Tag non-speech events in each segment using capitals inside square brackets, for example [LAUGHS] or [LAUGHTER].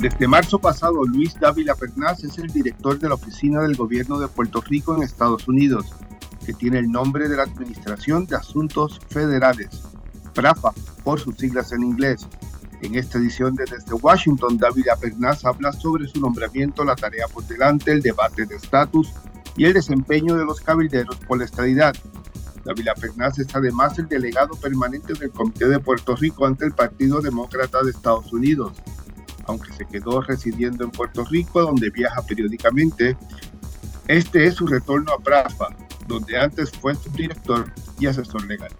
Desde marzo pasado, Luis Dávila Pernás es el director de la Oficina del Gobierno de Puerto Rico en Estados Unidos, que tiene el nombre de la Administración de Asuntos Federales, PRAFA, por sus siglas en inglés. En esta edición de Desde Washington, Dávila Pernás habla sobre su nombramiento, la tarea por delante, el debate de estatus y el desempeño de los cabilderos por la estadidad. Dávila Pernás es además el delegado permanente del Comité de Puerto Rico ante el Partido Demócrata de Estados Unidos aunque se quedó residiendo en Puerto Rico, donde viaja periódicamente. Este es su retorno a Prafa, donde antes fue subdirector y asesor legal.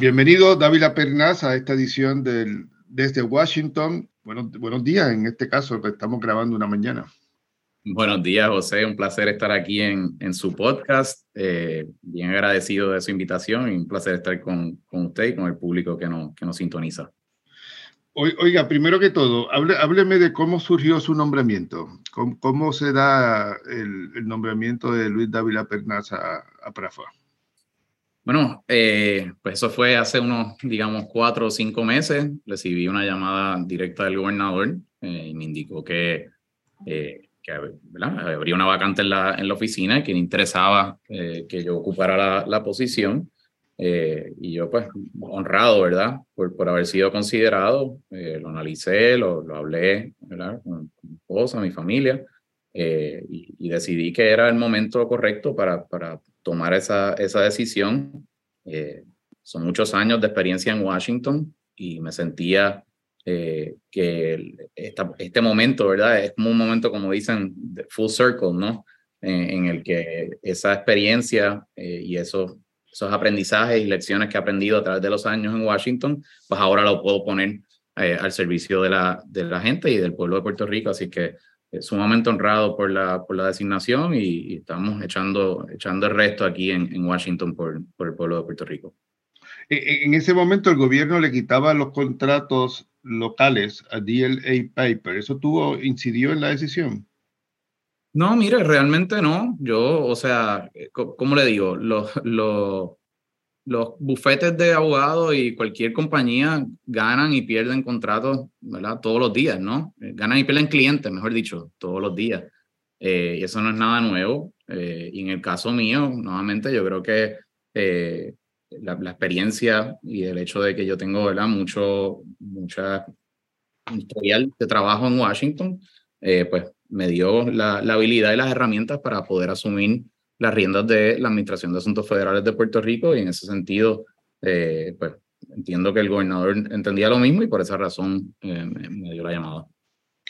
Bienvenido, Dávila Pernaz, a esta edición Desde Washington. Bueno, buenos días, en este caso, estamos grabando una mañana. Buenos días, José. Un placer estar aquí en, en su podcast. Eh, bien agradecido de su invitación y un placer estar con, con usted y con el público que, no, que nos sintoniza. Oiga, primero que todo, hable, hábleme de cómo surgió su nombramiento. ¿Cómo, cómo se da el, el, nombramiento de Luis Dávila Pernaz a, a Prafa? Bueno, eh, pues eso fue hace unos, digamos, cuatro o cinco meses. Recibí una llamada directa del gobernador eh, y me indicó que eh, que habría una vacante en la, en la oficina que interesaba eh, que yo ocupara la, la posición. Eh, y yo, pues, honrado, ¿verdad? Por, por haber sido considerado, eh, lo analicé, lo, lo hablé, ¿verdad? Con, mi esposa, mi familia, y, y, decidí que era el momento correcto para, para tomar esa, esa decisión. son muchos años de experiencia en Washington y me sentía eh, que esta, este momento, ¿verdad? Es como un momento, como dicen, full circle, ¿no? En, el que esa experiencia eh, y esos, esos aprendizajes y lecciones que he aprendido a través de los años en Washington, pues ahora lo puedo poner eh, al servicio de la, de la gente y del pueblo de Puerto Rico. Así que sumamente honrado por la, por la designación y, estamos echando, echando el resto aquí en, en Washington por, por el pueblo de Puerto Rico. En ese momento el gobierno le quitaba los contratos locales a DLA Piper. ¿Eso tuvo, incidió en la decisión? No, mire, realmente no. Yo, o sea, eh, ¿cómo le digo? Los, los, los bufetes de abogados y cualquier compañía ganan y pierden contratos, ¿verdad? Todos los días, ¿no? Eh, ganan y pierden clientes, mejor dicho, todos los días. Eh, y eso no es nada nuevo. y en el caso mío, nuevamente, yo creo que la, experiencia y el hecho de que yo tengo ¿verdad? mucho, mucha historial de trabajo en Washington, eh, pues me dio la, habilidad y las herramientas para poder asumir las riendas de la Administración de Asuntos Federales de Puerto Rico y en ese sentido, eh, pues entiendo que el gobernador entendía lo mismo y por esa razón eh, me dio la llamada.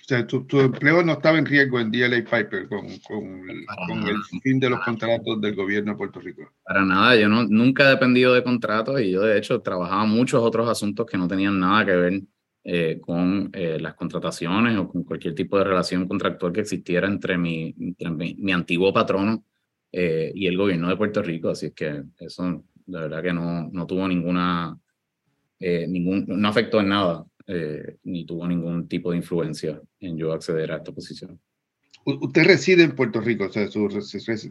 O sea, tu, tu, empleo no estaba en riesgo en DLA Piper con, con, con, el, fin de los contratos del gobierno de Puerto Rico. Para nada, yo no, nunca he dependido de contratos y yo de hecho trabajaba muchos otros asuntos que no tenían nada que ver eh, con eh, las contrataciones o con cualquier tipo de relación contractual que existiera entre mi, entre mi, mi antiguo patrono eh, y el gobierno de Puerto Rico. Así es que eso, de verdad que no, no tuvo ninguna, eh, ningún, no afectó en nada eh, ni tuvo ningún tipo de influencia en yo acceder a esta posición. Usted reside en Puerto Rico, o sea, su,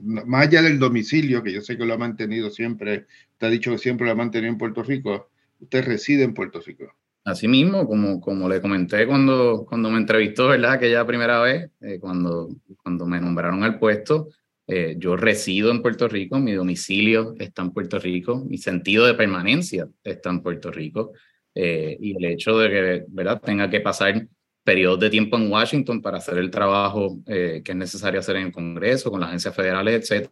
más allá del domicilio, que yo sé que lo ha mantenido siempre, te ha dicho que siempre lo ha mantenido en Puerto Rico, usted reside en Puerto Rico. Así mismo, como, como le comenté cuando, cuando me entrevistó, ¿verdad? Aquella primera vez, eh, cuando, cuando me nombraron al puesto, eh, yo resido en Puerto Rico, mi domicilio está en Puerto Rico, mi sentido de permanencia está en Puerto Rico. Eh, y el hecho de que ¿verdad? tenga que pasar periodos de tiempo en Washington para hacer el trabajo eh, que es necesario hacer en el Congreso, con las agencias federales, etcétera,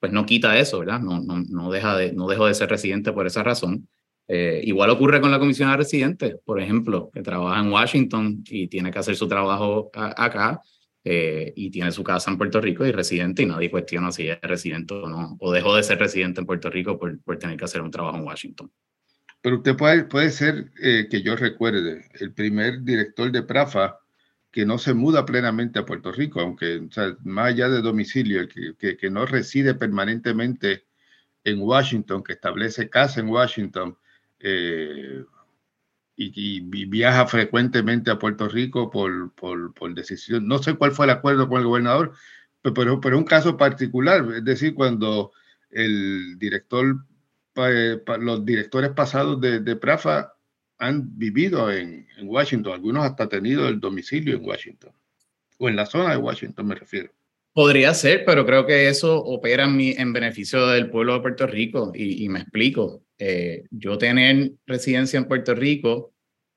pues no quita eso, ¿verdad? No, no, no, deja de, no dejo de ser residente por esa razón. Eh, igual ocurre con la comisión de residentes, por ejemplo, que trabaja en Washington y tiene que hacer su trabajo acá eh, y tiene su casa en Puerto Rico y residente y nadie cuestiona si es residente o no, o dejó de ser residente en Puerto Rico por, por tener que hacer un trabajo en Washington. Pero usted puede, puede ser, eh, que yo recuerde, el primer director de Prafa que no se muda plenamente a Puerto Rico, aunque o sea, más allá de domicilio, que, que, que, no reside permanentemente en Washington, que establece casa en Washington eh, y, y, viaja frecuentemente a Puerto Rico por, por, por, decisión. No sé cuál fue el acuerdo con el gobernador, pero, pero un caso particular, es decir, cuando el director los directores pasados de, de Prafa han vivido en, en, Washington, algunos hasta tenido el domicilio en Washington, o en la zona de Washington me refiero. Podría ser, pero creo que eso opera en, mi, en beneficio del pueblo de Puerto Rico y, y me explico. Eh, yo tener residencia en Puerto Rico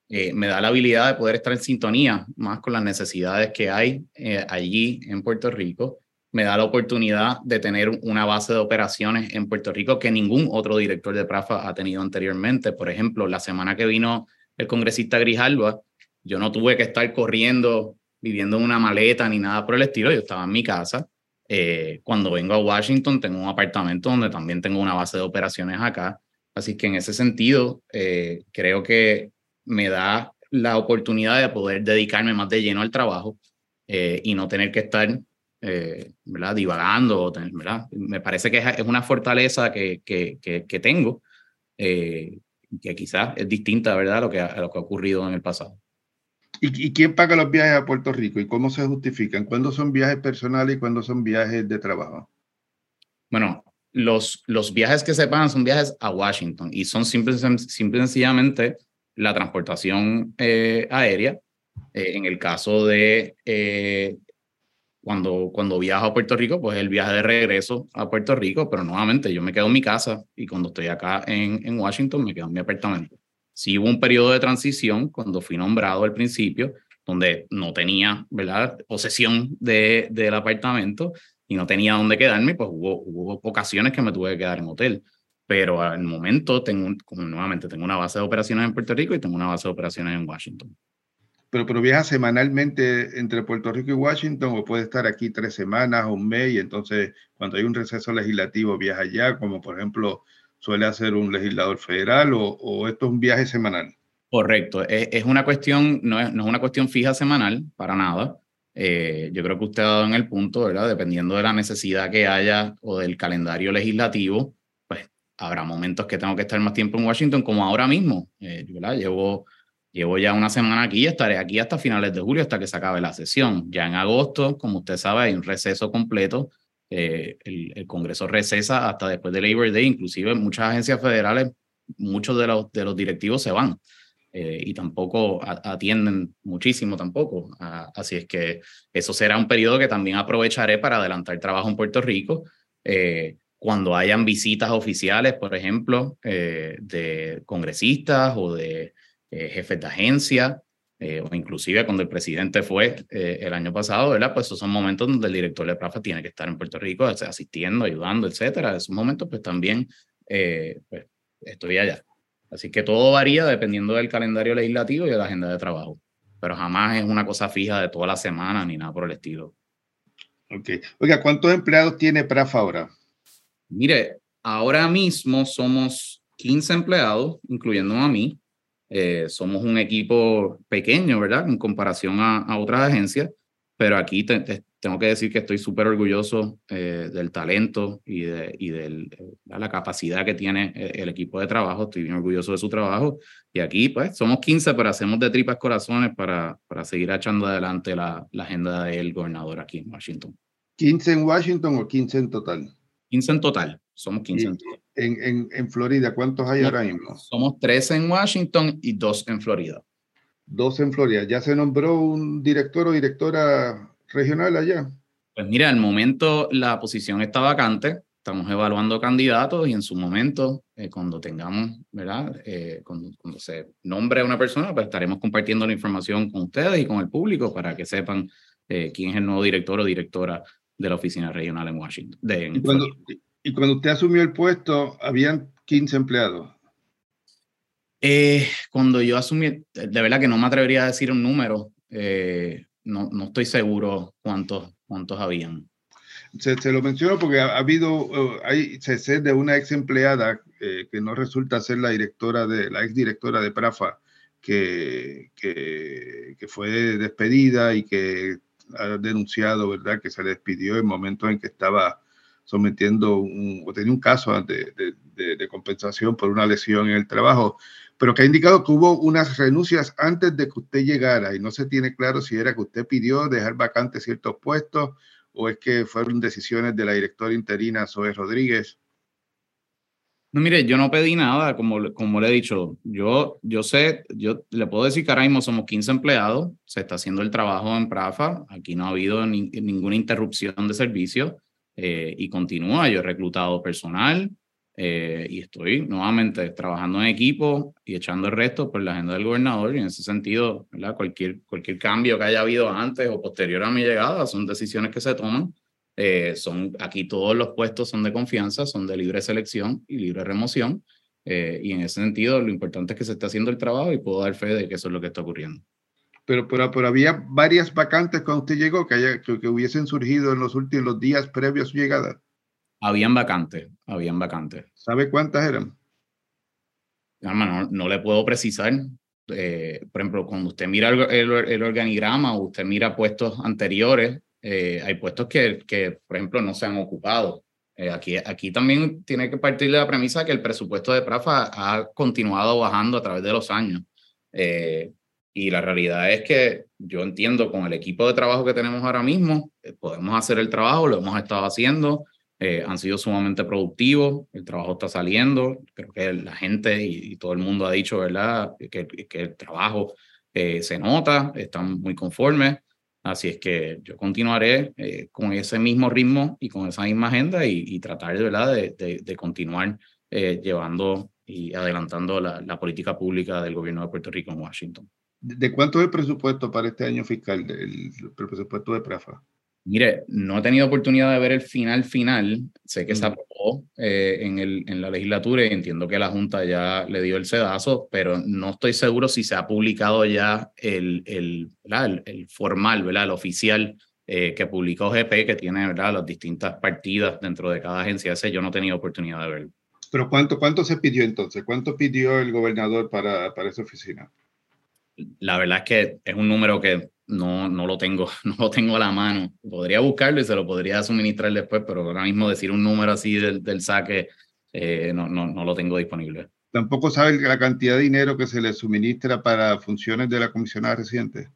eh, me da la habilidad de poder estar en sintonía más con las necesidades que hay eh, allí en Puerto Rico. Me da la oportunidad de tener una base de operaciones en Puerto Rico que ningún otro director de PRAFA ha tenido anteriormente. Por ejemplo, la semana que vino el congresista Grijalba, yo no tuve que estar corriendo, viviendo en una maleta ni nada por el estilo. Yo estaba en mi casa. Eh, cuando vengo a Washington, tengo un apartamento donde también tengo una base de operaciones acá. Así que en ese sentido, creo que me da la oportunidad de poder dedicarme más de lleno al trabajo eh, y no tener que estar eh, ¿verdad? divagando. ¿verdad? Me parece que es, una fortaleza que, que, que, tengo, eh, que quizás es distinta ¿verdad? A, lo que, a lo que ha ocurrido en el pasado. ¿Y, ¿Y, quién paga los viajes a Puerto Rico y cómo se justifican? ¿Cuándo son viajes personales y cuándo son viajes de trabajo? Bueno, los, los viajes que se pagan son viajes a Washington y son simple, simple sencillamente la transportación eh, aérea. Eh, en el caso de eh, cuando, cuando viajo a Puerto Rico, pues el viaje de regreso a Puerto Rico, pero nuevamente yo me quedo en mi casa y cuando estoy acá en, en Washington me quedo en mi apartamento. Sí hubo un periodo de transición cuando fui nombrado al principio, donde no tenía, ¿verdad?, posesión de, del apartamento y no tenía dónde quedarme, pues hubo, hubo ocasiones que me tuve que quedar en hotel pero al momento tengo, como nuevamente, tengo una base de operaciones en Puerto Rico y tengo una base de operaciones en Washington. Pero, pero viaja semanalmente entre Puerto Rico y Washington o puede estar aquí tres semanas o un mes y entonces cuando hay un receso legislativo viaja allá, como por ejemplo suele hacer un legislador federal o, o esto es un viaje semanal. Correcto, es, es una cuestión, no es, no es, una cuestión fija semanal, para nada. Eh, yo creo que usted ha dado en el punto, ¿verdad? Dependiendo de la necesidad que haya o del calendario legislativo, habrá momentos que tengo que estar más tiempo en Washington, como ahora mismo. Eh, llevo, llevo ya una semana aquí y estaré aquí hasta finales de julio, hasta que se acabe la sesión. Ya en agosto, como usted sabe, hay un receso completo. Eh, el, Congreso recesa hasta después de Labor Day, inclusive muchas agencias federales, muchos de los, de los directivos se van. Eh, y tampoco atienden muchísimo tampoco. Así es que eso será un periodo que también aprovecharé para adelantar trabajo en Puerto Rico. Eh, cuando hayan visitas oficiales, por ejemplo, eh, de congresistas o de eh, jefes de agencia, eh, o inclusive cuando el presidente fue el año pasado, ¿verdad? Pues esos son momentos donde el director de PRAFA tiene que estar en Puerto Rico asistiendo, ayudando, etcétera. Esos momentos, pues también pues, estoy allá. Así que todo varía dependiendo del calendario legislativo y de la agenda de trabajo, pero jamás es una cosa fija de toda la semana ni nada por el estilo. Ok. Oiga, ¿cuántos empleados tiene PRAFA ahora? Mire, ahora mismo somos 15 empleados, incluyendo a mí. Eh, somos un equipo pequeño, ¿verdad? En comparación a, otras agencias, pero aquí tengo que decir que estoy súper orgulloso eh, del talento y de y la capacidad que tiene eh, el equipo de trabajo. Estoy bien orgulloso de su trabajo. Y aquí, pues, somos 15, pero hacemos de tripas corazones para, para seguir echando adelante la, la agenda del gobernador aquí en Washington. ¿15 en Washington o 15 en total? 15 en total. Somos 15 en total. En, en, Florida, ¿cuántos hay ahora mismo? Somos 13 en Washington y 2 en Florida. Dos en Florida. ¿Ya se nombró un director o directora regional allá? Pues mira, al momento la posición está vacante. Estamos evaluando candidatos y en su momento, eh, cuando tengamos, ¿verdad? Eh, cuando, cuando, se nombre a una persona, pues estaremos compartiendo la información con ustedes y con el público para que sepan eh, quién es el nuevo director o directora de la oficina regional en Washington. ¿Y, cuando, y, cuando, usted asumió el puesto, habían 15 empleados. Eh, cuando yo asumí, de verdad que no me atrevería a decir un número, eh, no, no estoy seguro cuántos, cuántos habían. Se, se, lo menciono porque ha, habido, uh, hay, se de una ex empleada eh, que no resulta ser la directora de, la ex directora de Prafa, que, que, que fue despedida y que ha denunciado, ¿verdad?, que se despidió en momentos en que estaba sometiendo un, o tenía un caso de, de, de, compensación por una lesión en el trabajo, pero que ha indicado que hubo unas renuncias antes de que usted llegara y no se tiene claro si era que usted pidió dejar vacantes ciertos puestos o es que fueron decisiones de la directora interina Zoe Rodríguez. No, mire, yo no pedí nada, como, como le he dicho. Yo, yo sé, yo le puedo decir que ahora mismo somos 15 empleados, se está haciendo el trabajo en Prafa, aquí no ha habido ninguna interrupción de servicio eh, y continúa. Yo he reclutado personal eh, y estoy nuevamente trabajando en equipo y echando el resto por la agenda del gobernador. Y en ese sentido. Cualquier, cualquier cambio que haya habido antes o posterior a mi llegada son decisiones que se toman eh, son, aquí todos los puestos son de confianza, son de libre selección y libre remoción. Eh, y en ese sentido, lo importante es que se esté haciendo el trabajo y puedo dar fe de que eso es lo que está ocurriendo. Pero, pero, pero había varias vacantes cuando usted llegó que, haya, que, hubiesen surgido en los últimos días previos a su llegada. Habían vacantes, habían vacantes. ¿Sabe cuántas eran? No, no, le puedo precisar. Eh, por ejemplo, cuando usted mira el, el, organigrama o usted mira puestos anteriores, eh, hay puestos que, que, por ejemplo, no se han ocupado. Eh, aquí, aquí también tiene que partir de la premisa que el presupuesto de PRAFA ha continuado bajando a través de los años. Eh, y la realidad es que yo entiendo con el equipo de trabajo que tenemos ahora mismo, podemos hacer el trabajo, lo hemos estado haciendo, han sido sumamente productivos, el trabajo está saliendo, creo que la gente y, todo el mundo ha dicho, ¿verdad?, que, que el trabajo se nota, están muy conformes. Así es que yo continuaré eh, con ese mismo ritmo y con esa misma agenda y, tratar de, ¿verdad? de, de, continuar eh, llevando y adelantando la, la, política pública del gobierno de Puerto Rico en Washington. ¿De cuánto es el presupuesto para este año fiscal, el, el presupuesto de PRAFA? Mire, no he tenido oportunidad de ver el final final. Sé que se aprobó eh, en, el, en la legislatura y entiendo que la Junta ya le dio el sedazo, pero no estoy seguro si se ha publicado ya el, el, el, formal, ¿verdad? el oficial eh, que publicó GP, que tiene ¿verdad? las distintas partidas dentro de cada agencia. Ese yo no he tenido oportunidad de verlo. ¿Pero cuánto, cuánto se pidió entonces? ¿Cuánto pidió el gobernador para, para esa oficina? La verdad es que es un número que no, no, lo tengo, [LAUGHS] no lo tengo a la mano. Podría buscarlo y se lo podría suministrar después, pero ahora mismo decir un número así del, del saque eh, no, no, no lo tengo disponible. ¿Tampoco sabe la cantidad de dinero que se le suministra para funciones de la comisionada reciente?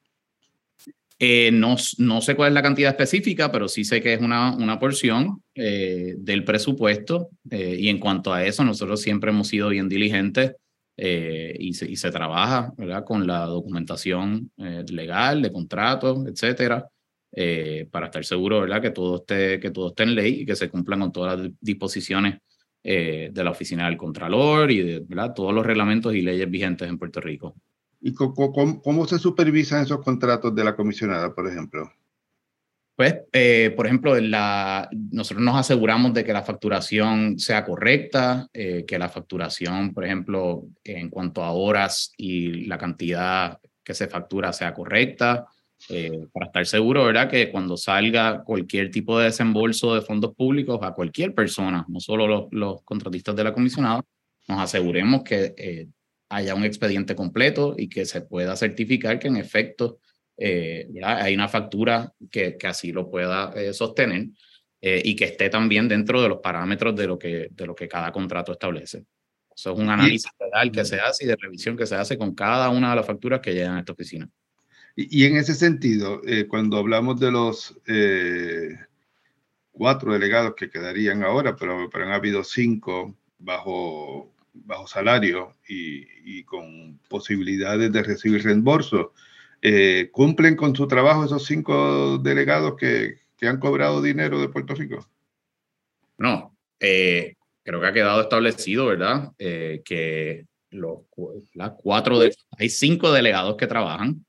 Eh, no, no, sé cuál es la cantidad específica, pero sí sé que es una, una porción eh, del presupuesto. y en cuanto a eso, nosotros siempre hemos sido bien diligentes eh, y, se, trabaja ¿verdad? con la documentación eh, legal, de contratos, etcétera, eh, para estar seguro ¿verdad? Que, todo esté, que todo esté en ley y que se cumplan con todas las disposiciones de la Oficina del Contralor y de ¿verdad? todos los reglamentos y leyes vigentes en Puerto Rico. ¿Y cómo se supervisan esos contratos de la comisionada, por ejemplo? Pues, eh, por ejemplo, la, nosotros nos aseguramos de que la facturación sea correcta, eh, que la facturación, por ejemplo, en cuanto a horas y la cantidad que se factura sea correcta, eh, para estar seguro, ¿verdad? Que cuando salga cualquier tipo de desembolso de fondos públicos a cualquier persona, no solo los, los contratistas de la comisionada, nos aseguremos que haya un expediente completo y que se pueda certificar que en efecto eh, hay una factura que, que así lo pueda eh, sostener eh, y que esté también dentro de los parámetros de lo que, de lo que cada contrato establece. Eso es un análisis real que se hace y de revisión que se hace con cada una de las facturas que llegan a esta oficina. Y, en ese sentido, cuando hablamos de los cuatro delegados que quedarían ahora, pero, pero han habido cinco bajo, bajo salario y, y con posibilidades de recibir reembolso, eh, ¿cumplen con su trabajo esos cinco delegados que, que han cobrado dinero de Puerto Rico? No, eh, creo que ha quedado establecido, ¿verdad? Eh, que los cuatro de, hay cinco delegados que trabajan,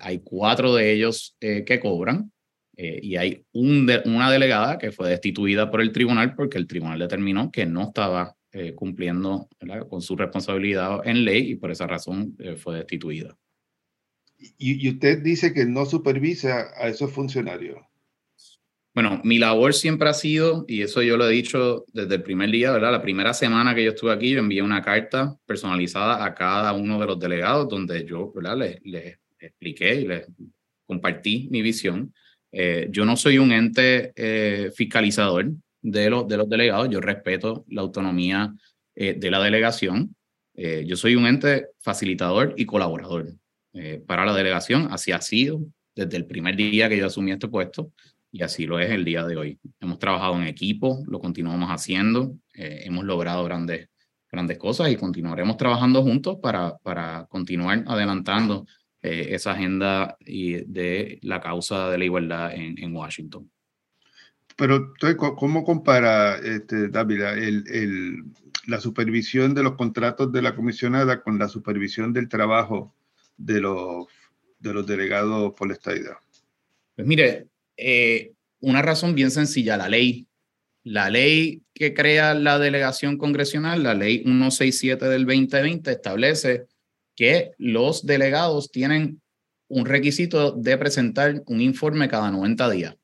hay cuatro de ellos que cobran y hay un una delegada que fue destituida por el tribunal porque el tribunal determinó que no estaba cumpliendo con su responsabilidad en ley y por esa razón fue destituida. Y, usted dice que no supervisa a esos funcionarios. Bueno, mi labor siempre ha sido, y eso yo lo he dicho desde el primer día, ¿verdad? La primera semana que yo estuve aquí, yo envié una carta personalizada a cada uno de los delegados donde yo, ¿verdad? Les, expliqué y les compartí mi visión. Eh, yo no soy un ente eh, fiscalizador de los, de los delegados, yo respeto la autonomía eh, de la delegación. yo soy un ente facilitador y colaborador. Eh, para la delegación. Así ha sido desde el primer día que yo asumí este puesto. y así lo es el día de hoy. Hemos trabajado en equipo, lo continuamos haciendo, eh, hemos logrado grandes, grandes cosas y continuaremos trabajando juntos para, para continuar adelantando eh, esa agenda de la causa de la igualdad en, Washington. Pero, ¿cómo compara, este, Dávila, la supervisión de los contratos de la comisionada con la supervisión del trabajo de los, de los delegados por la estadidad? Pues mire, eh, una razón bien sencilla, la ley. La ley que crea la delegación congresional, la ley 167 del 2020, establece que los delegados tienen un requisito de presentar un informe cada 90 días.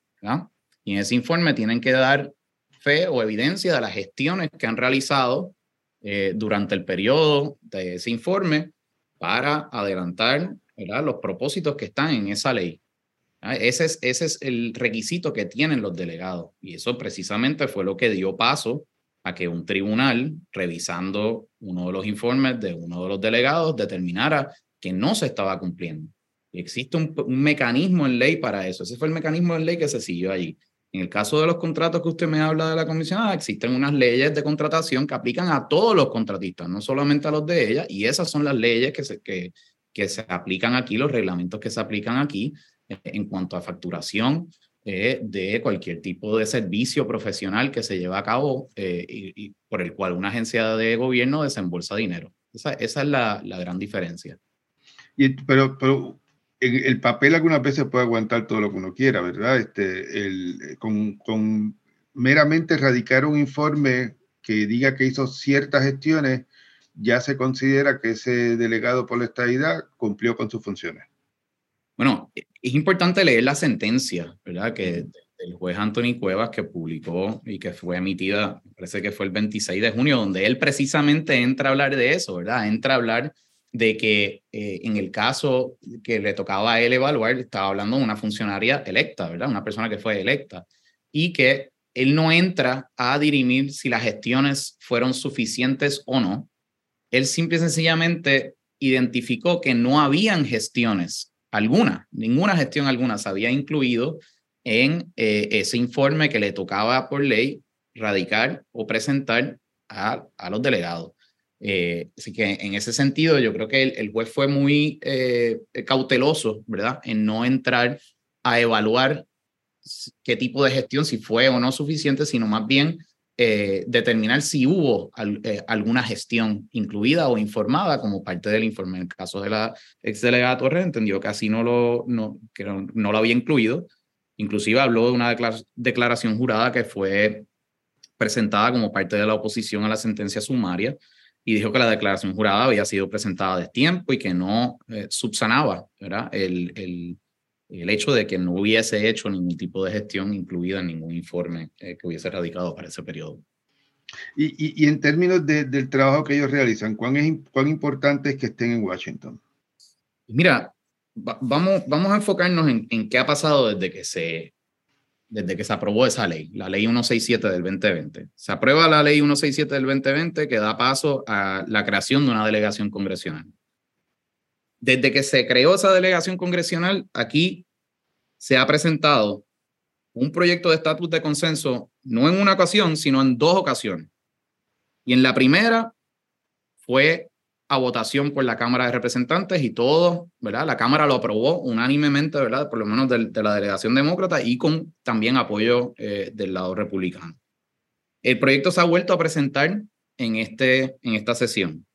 Y en ese informe tienen que dar fe o evidencia de las gestiones que han realizado eh, durante el periodo de ese informe para adelantar los propósitos que están en esa ley. Ah, ese es, ese es el requisito que tienen los delegados y eso precisamente fue lo que dio paso a que un tribunal, revisando uno de los informes de uno de los delegados, determinara que no se estaba cumpliendo. Existe un, mecanismo en ley para eso. Ese fue el mecanismo en ley que se siguió allí. En el caso de los contratos que usted me habla de la comisionada, existen unas leyes de contratación que aplican a todos los contratistas, no solamente a los de ella, y esas son las leyes que se, que, que se aplican aquí, los reglamentos que se aplican aquí, en cuanto a facturación eh, de cualquier tipo de servicio profesional que se lleva a cabo eh, y, por el cual una agencia de gobierno desembolsa dinero. Esa, esa es la, la, gran diferencia. Y, pero, pero el papel algunas veces puede aguantar todo lo que uno quiera, ¿verdad? Este, el, con, con meramente radicar un informe que diga que hizo ciertas gestiones, ya se considera que ese delegado por la estadidad cumplió con sus funciones. Bueno, es importante leer la sentencia, ¿verdad? Que el juez Anthony Cuevas que publicó y que fue emitida, parece que fue el 26 de junio, donde él precisamente entra a hablar de eso, ¿verdad? Entra a hablar de que eh, en el caso que le tocaba a él evaluar, estaba hablando de una funcionaria electa, ¿verdad? Una persona que fue electa y que él no entra a dirimir si las gestiones fueron suficientes o no. Él simple y sencillamente identificó que no habían gestiones alguna, ninguna gestión alguna se había incluido en eh, ese informe que le tocaba por ley radicar o presentar a, a los delegados. Eh, así que en ese sentido yo creo que el, juez fue muy eh, cauteloso, ¿verdad? En no entrar a evaluar qué tipo de gestión, si fue o no suficiente, sino más bien eh, determinar si hubo eh, alguna gestión incluida o informada como parte del informe. En el caso de la ex delegada Torres, entendió que así no lo, no, que no, lo había incluido. Inclusive habló de una declaración jurada que fue presentada como parte de la oposición a la sentencia sumaria y dijo que la declaración jurada había sido presentada de tiempo y que no eh, subsanaba ¿verdad? El, el, el hecho de que no hubiese hecho ningún tipo de gestión incluida en ningún informe eh, que hubiese radicado para ese periodo. Y, y, en términos de, del trabajo que ellos realizan, ¿cuán, es, cuán importante es que estén en Washington? Mira, vamos, vamos a enfocarnos en, en, qué ha pasado desde que, se, desde que se aprobó esa ley, la ley 167 del 2020. Se aprueba la ley 167 del 2020 que da paso a la creación de una delegación congresional. Desde que se creó esa delegación congresional, aquí se ha presentado un proyecto de estatus de consenso, no en una ocasión, sino en dos ocasiones. Y en la primera fue a votación por la Cámara de Representantes y todo, ¿verdad? La Cámara lo aprobó unánimemente, ¿verdad? Por lo menos de, de la delegación demócrata y con también apoyo eh, del lado republicano. El proyecto se ha vuelto a presentar en, este, en esta sesión.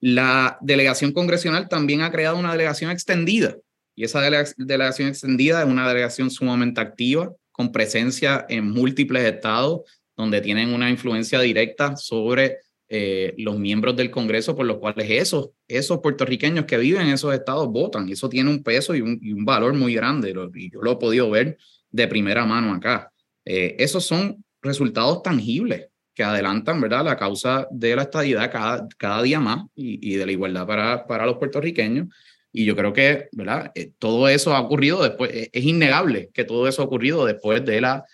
La delegación congresional también ha creado una delegación extendida y esa delegación extendida es una delegación sumamente activa, con presencia en múltiples estados, donde tienen una influencia directa sobre eh, los miembros del Congreso, por los cuales esos, esos puertorriqueños que viven en esos estados votan. Y eso tiene un peso y un, valor muy grande. y yo lo he podido ver de primera mano acá. Eh, esos son resultados tangibles que adelantan, ¿verdad?, la causa de la estadidad cada, cada día más y, y de la igualdad para, para los puertorriqueños. Y yo creo que, ¿verdad?, eh, todo eso ha ocurrido después, eh, es innegable que todo eso ha ocurrido después de la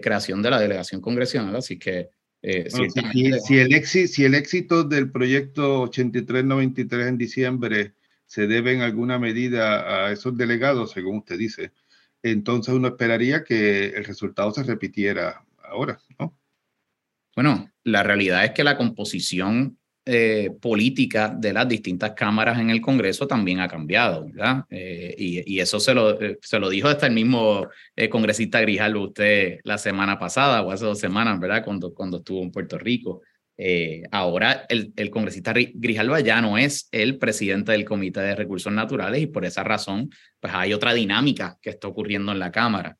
creación de la delegación congresional, así que... si, si, el éxito, si el éxito del proyecto 8393 en diciembre se debe en alguna medida a esos delegados, según usted dice, entonces uno esperaría que el resultado se repitiera ahora, ¿no? Bueno, la realidad es que la composición eh, política de las distintas cámaras en el Congreso también ha cambiado, ¿verdad? Eh, y, eso se lo, eh, se lo dijo hasta el mismo congresista Grijalvo usted la semana pasada o hace dos semanas, ¿verdad? Cuando, cuando estuvo en Puerto Rico. ahora el, el congresista Grijalva ya no es el presidente del Comité de Recursos Naturales y por esa razón, pues hay otra dinámica que está ocurriendo en la Cámara.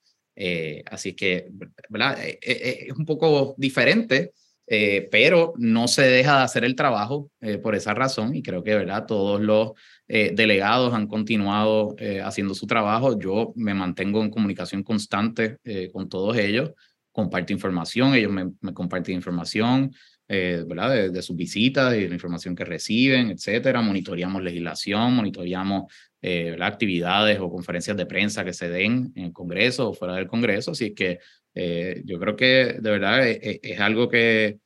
así que, ¿verdad? es un poco diferente eh, pero no se deja de hacer el trabajo eh, por esa razón y creo que verdad todos los eh, delegados han continuado haciendo su trabajo. Yo me mantengo en comunicación constante con todos ellos, comparto información, ellos me, comparten información. ¿Verdad? De, de, sus visitas y de la información que reciben, etcétera. Monitoreamos legislación, monitoreamos actividades o conferencias de prensa que se den en el Congreso o fuera del Congreso. Así que eh, yo creo que de verdad eh, eh, es, algo que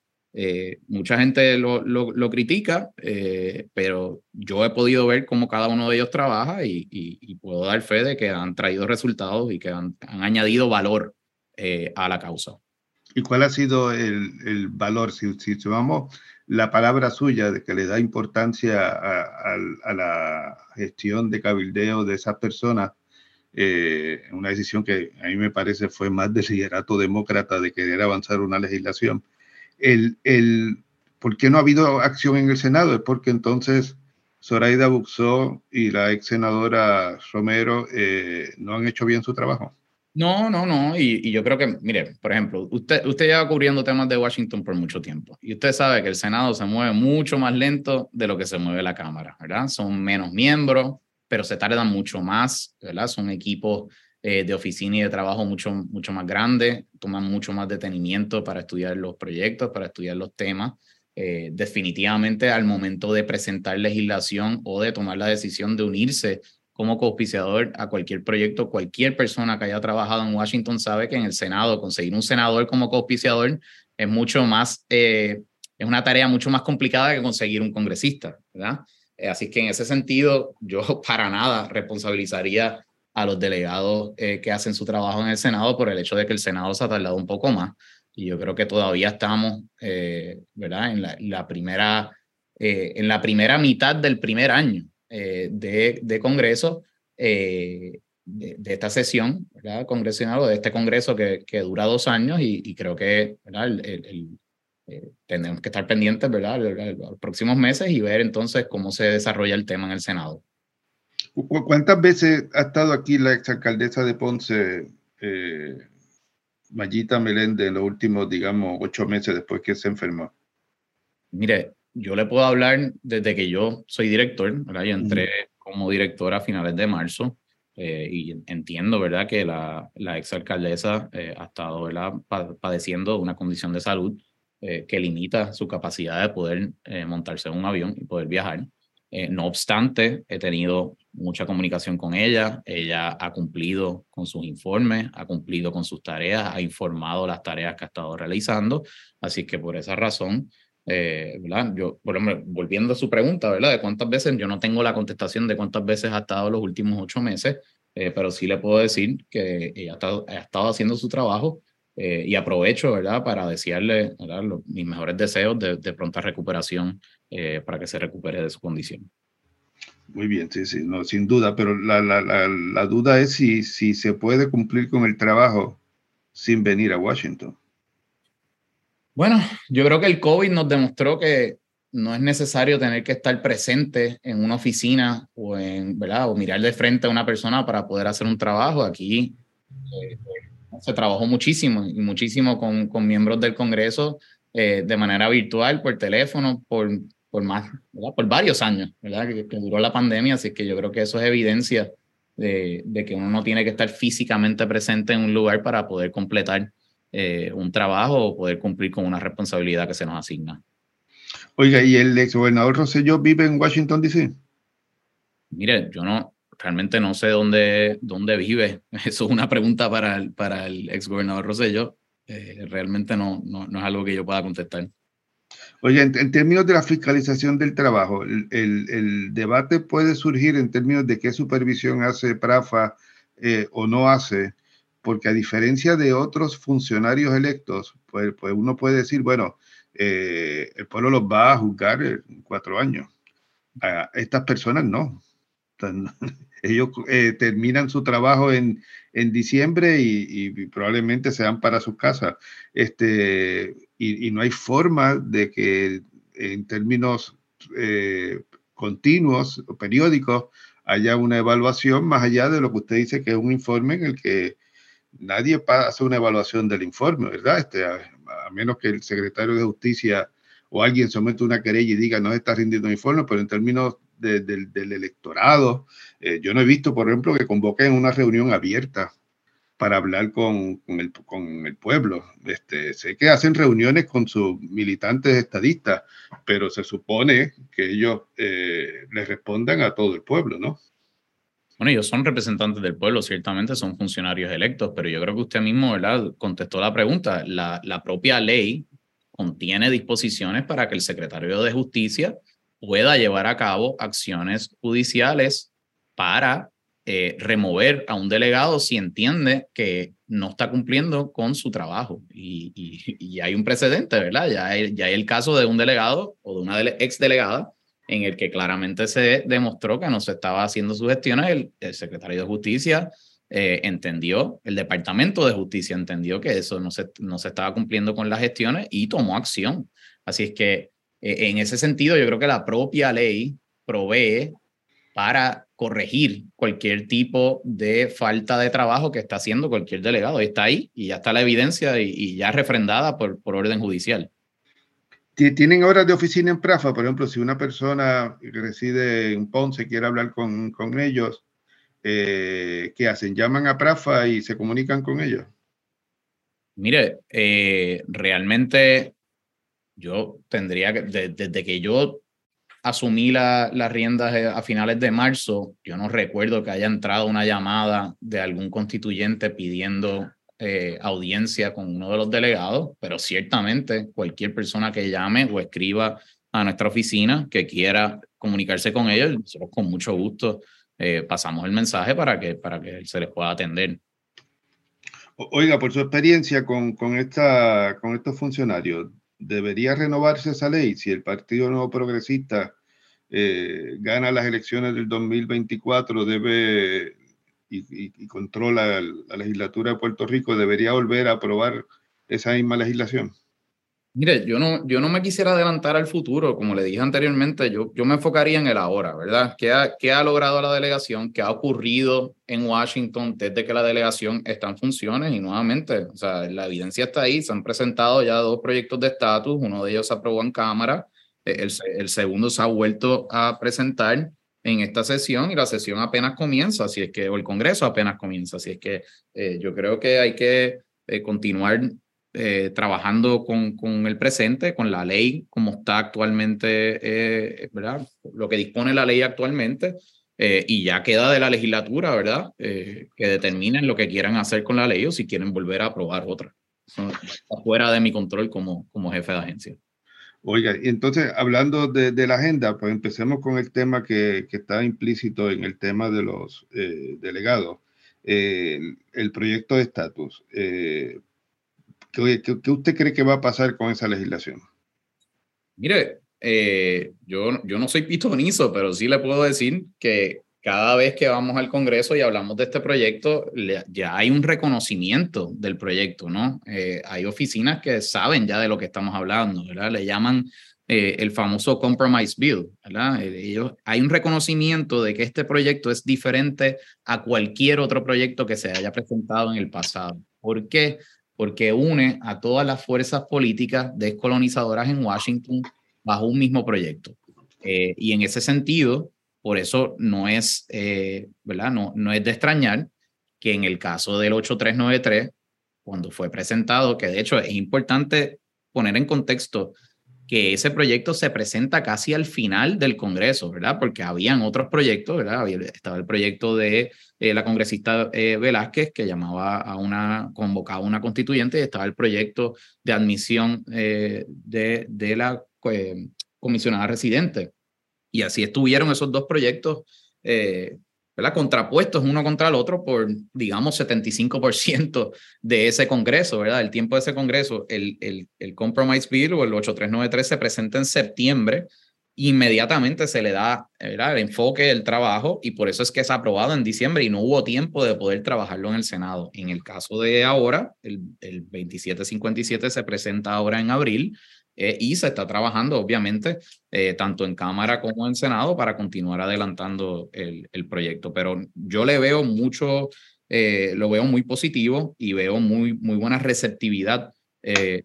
mucha gente lo, lo, critica, pero yo he podido ver cómo cada uno de ellos trabaja y, puedo dar fe de que han traído resultados y que han, añadido valor a la causa. ¿Y cuál ha sido el, el valor? Si, si tomamos la palabra suya de que le da importancia a, la gestión de cabildeo de esas personas, eh, una decisión que a mí me parece fue más de liderato demócrata de querer avanzar una legislación. El, el, ¿Por qué no ha habido acción en el Senado? Es porque entonces Zoraida Buxó y la ex senadora Romero eh, no han hecho bien su trabajo. No, no, no. Y, yo creo que, mire, por ejemplo, usted, usted lleva cubriendo temas de Washington por mucho tiempo y usted sabe que el Senado se mueve mucho más lento de lo que se mueve la Cámara, ¿verdad? Son menos miembros, pero se tardan mucho más, ¿verdad? Son equipos eh, de oficina y de trabajo mucho, mucho más grandes, toman mucho más detenimiento para estudiar los proyectos, para estudiar los temas. Eh, definitivamente al momento de presentar legislación o de tomar la decisión de unirse como coauspiciador a cualquier proyecto, cualquier persona que haya trabajado en Washington sabe que en el Senado conseguir un senador como coauspiciador es mucho más, eh, es una tarea mucho más complicada que conseguir un congresista, ¿verdad? Eh, así que en ese sentido, yo [LAUGHS] para nada responsabilizaría a los delegados eh, que hacen su trabajo en el Senado por el hecho de que el Senado se ha tardado un poco más. Y yo creo que todavía estamos, eh, ¿verdad? En la, primera, en la primera mitad del primer año de, de, Congreso, de, esta sesión, ¿verdad? Congresional o de este Congreso que, que dura dos años y, creo que, ¿verdad? el, eh, tenemos que estar pendientes, ¿verdad?, los próximos meses y ver entonces cómo se desarrolla el tema en el Senado. ¿Cuántas veces ha estado aquí la exalcaldesa de Ponce, eh, Mayita Meléndez, en los últimos, digamos, ocho meses después que se enfermó? Mire, yo le puedo hablar desde que yo soy director, ¿verdad? Yo entré como director a finales de marzo eh, y entiendo, ¿verdad?, que la, la exalcaldesa eh, ha estado, ¿verdad?, padeciendo una condición de salud eh, que limita su capacidad de poder eh, montarse en un avión y poder viajar. No obstante, he tenido mucha comunicación con ella, ella ha cumplido con sus informes, ha cumplido con sus tareas, ha informado las tareas que ha estado realizando, así que por esa razón, ¿verdad? Yo, volviendo a su pregunta, ¿verdad? De cuántas veces, yo no tengo la contestación de cuántas veces ha estado los últimos ocho meses, pero sí le puedo decir que ella ha estado, ha estado haciendo su trabajo eh, y aprovecho, ¿verdad?, para desearle mis mejores deseos de, pronta recuperación eh, para que se recupere de su condición. Muy bien, sí, sí, no, sin duda, pero la, la, la, duda es si, si se puede cumplir con el trabajo sin venir a Washington. Bueno, yo creo que el COVID nos demostró que no es necesario tener que estar presente en una oficina o, en, ¿verdad? o mirar de frente a una persona para poder hacer un trabajo. Aquí eh, se trabajó muchísimo y muchísimo con, con miembros del Congreso eh, de manera virtual, por teléfono, por, por más, por varios años, ¿verdad? Que, duró la pandemia, así que yo creo que eso es evidencia de, de, que uno no tiene que estar físicamente presente en un lugar para poder completar eh, un trabajo o poder cumplir con una responsabilidad que se nos asigna. Oiga, ¿y el ex gobernador Rosselló vive en Washington, D.C.? Mire, yo no, realmente no sé dónde, dónde vive. [LAUGHS] Eso es una pregunta para el, para el ex gobernador Rosello. Eh, realmente no, no, no, es algo que yo pueda contestar. Oye, en, términos de la fiscalización del trabajo, el, el, debate puede surgir en términos de qué supervisión hace PRAFA eh, o no hace, porque a diferencia de otros funcionarios electos, pues, pues uno puede decir, bueno, eh, el pueblo los va a juzgar en cuatro años. Estas personas no. [LAUGHS] Ellos eh, terminan su trabajo en, en diciembre y, probablemente se van para sus casas. Este, y, no hay forma de que en términos eh, continuos o periódicos haya una evaluación más allá de lo que usted dice que es un informe en el que nadie hace una evaluación del informe, ¿verdad? Este, a, menos que el secretario de Justicia o alguien someta una querella y diga no está rindiendo un informe, pero en términos del electorado, eh, yo no he visto, por ejemplo, que convoquen una reunión abierta para hablar con, el, pueblo. Este, sé que hacen reuniones con sus militantes estadistas, pero se supone que ellos eh, les respondan a todo el pueblo, ¿no? Bueno, ellos son representantes del pueblo, ciertamente son funcionarios electos, pero yo creo que usted mismo, ¿verdad?, contestó la pregunta. La, la propia ley contiene disposiciones para que el secretario de Justicia pueda llevar a cabo acciones judiciales para eh, remover a un delegado si entiende que no está cumpliendo con su trabajo. Y, y, hay un precedente, ¿verdad? Ya ya hay el caso de un delegado o de una ex delegada en el que claramente se demostró que no se estaba haciendo sus gestiones. El, secretario de Justicia eh, entendió, el Departamento de Justicia entendió que eso no se, no se estaba cumpliendo con las gestiones y tomó acción. Así es que eh, en ese sentido, yo creo que la propia ley provee para corregir cualquier tipo de falta de trabajo que está haciendo cualquier delegado. Está ahí y ya está la evidencia y, y ya refrendada por, por orden judicial. ¿Tienen horas de oficina en Prafa? Por ejemplo, si una persona que reside en Ponce quiere hablar con, con ellos, eh, ¿qué hacen? ¿Llaman a Prafa y se comunican con ellos? Mire, eh, realmente yo tendría que, desde que yo asumí la, las riendas eh, a finales de marzo, yo no recuerdo que haya entrado una llamada de algún constituyente pidiendo eh, audiencia con uno de los delegados, pero ciertamente cualquier persona que llame o escriba a nuestra oficina que quiera comunicarse con ellos, nosotros con mucho gusto eh, pasamos el mensaje para que, para que se les pueda atender. Oiga, por su experiencia con, con, esta, con estos funcionarios, ¿debería renovarse esa ley si el Partido Nuevo Progresista eh, gana las elecciones del 2024? ¿Debe y, controla la legislatura de Puerto Rico, debería volver a aprobar esa misma legislación? Mire, yo no, yo no me quisiera adelantar al futuro, como le dije anteriormente, yo, yo me enfocaría en el ahora, ¿verdad? ¿Qué ha, ¿Qué ha logrado la delegación? ¿Qué ha ocurrido en Washington desde que la delegación está en funciones? Y nuevamente, o sea, la evidencia está ahí, se han presentado ya dos proyectos de estatus, uno de ellos se aprobó en Cámara, el segundo se ha vuelto a presentar en esta sesión y la sesión apenas comienza, así es que, o el Congreso apenas comienza, así es que eh, yo creo que hay que eh, continuar eh, trabajando con, con el presente, con la ley como está actualmente, ¿verdad? Lo que dispone la ley actualmente, y ya queda de la legislatura, ¿verdad? que determinen lo que quieran hacer con la ley o si quieren volver a aprobar otra. Eso está fuera de mi control como, como jefe de agencia. Oiga, y entonces hablando de, la agenda, pues empecemos con el tema que, está implícito en el tema de los eh, delegados, el, proyecto de estatus. Eh, ¿qué, usted cree que va a pasar con esa legislación? Mire, eh, yo, yo no soy pitonizo, pero sí le puedo decir que cada vez que vamos al Congreso y hablamos de este proyecto, ya hay un reconocimiento del proyecto, ¿no? Eh, hay oficinas que saben ya de lo que estamos hablando, ¿verdad? Le llaman eh, el famoso Compromise Bill, ¿verdad? Eh, ellos, hay un reconocimiento de que este proyecto es diferente a cualquier otro proyecto que se haya presentado en el pasado. ¿Por qué? Porque une a todas las fuerzas políticas descolonizadoras en Washington bajo un mismo proyecto. y en ese sentido, por eso no es, eh, ¿verdad? No, no es de extrañar que en el caso del 8393, cuando fue presentado, que de hecho es importante poner en contexto que ese proyecto se presenta casi al final del Congreso, ¿verdad? Porque habían otros proyectos, ¿verdad? estaba el proyecto de eh, la congresista eh, Velázquez, que llamaba a una, convocaba a una constituyente, y estaba el proyecto de admisión de, de la comisionada residente. Y así estuvieron esos dos proyectos, eh, ¿verdad? contrapuestos uno contra el otro por, digamos, 75% de ese Congreso, ¿verdad? El tiempo de ese Congreso, el, el, el Compromise Bill o el 8393 se presenta en septiembre, inmediatamente se le da ¿verdad? el enfoque del trabajo y por eso es que es aprobado en diciembre y no hubo tiempo de poder trabajarlo en el Senado. En el caso de ahora, el, el 2757 se presenta ahora en abril eh, y se está trabajando, obviamente, eh, tanto en Cámara como en Senado para continuar adelantando el, el proyecto. Pero yo le veo mucho, eh, lo veo muy positivo y veo muy, muy buena receptividad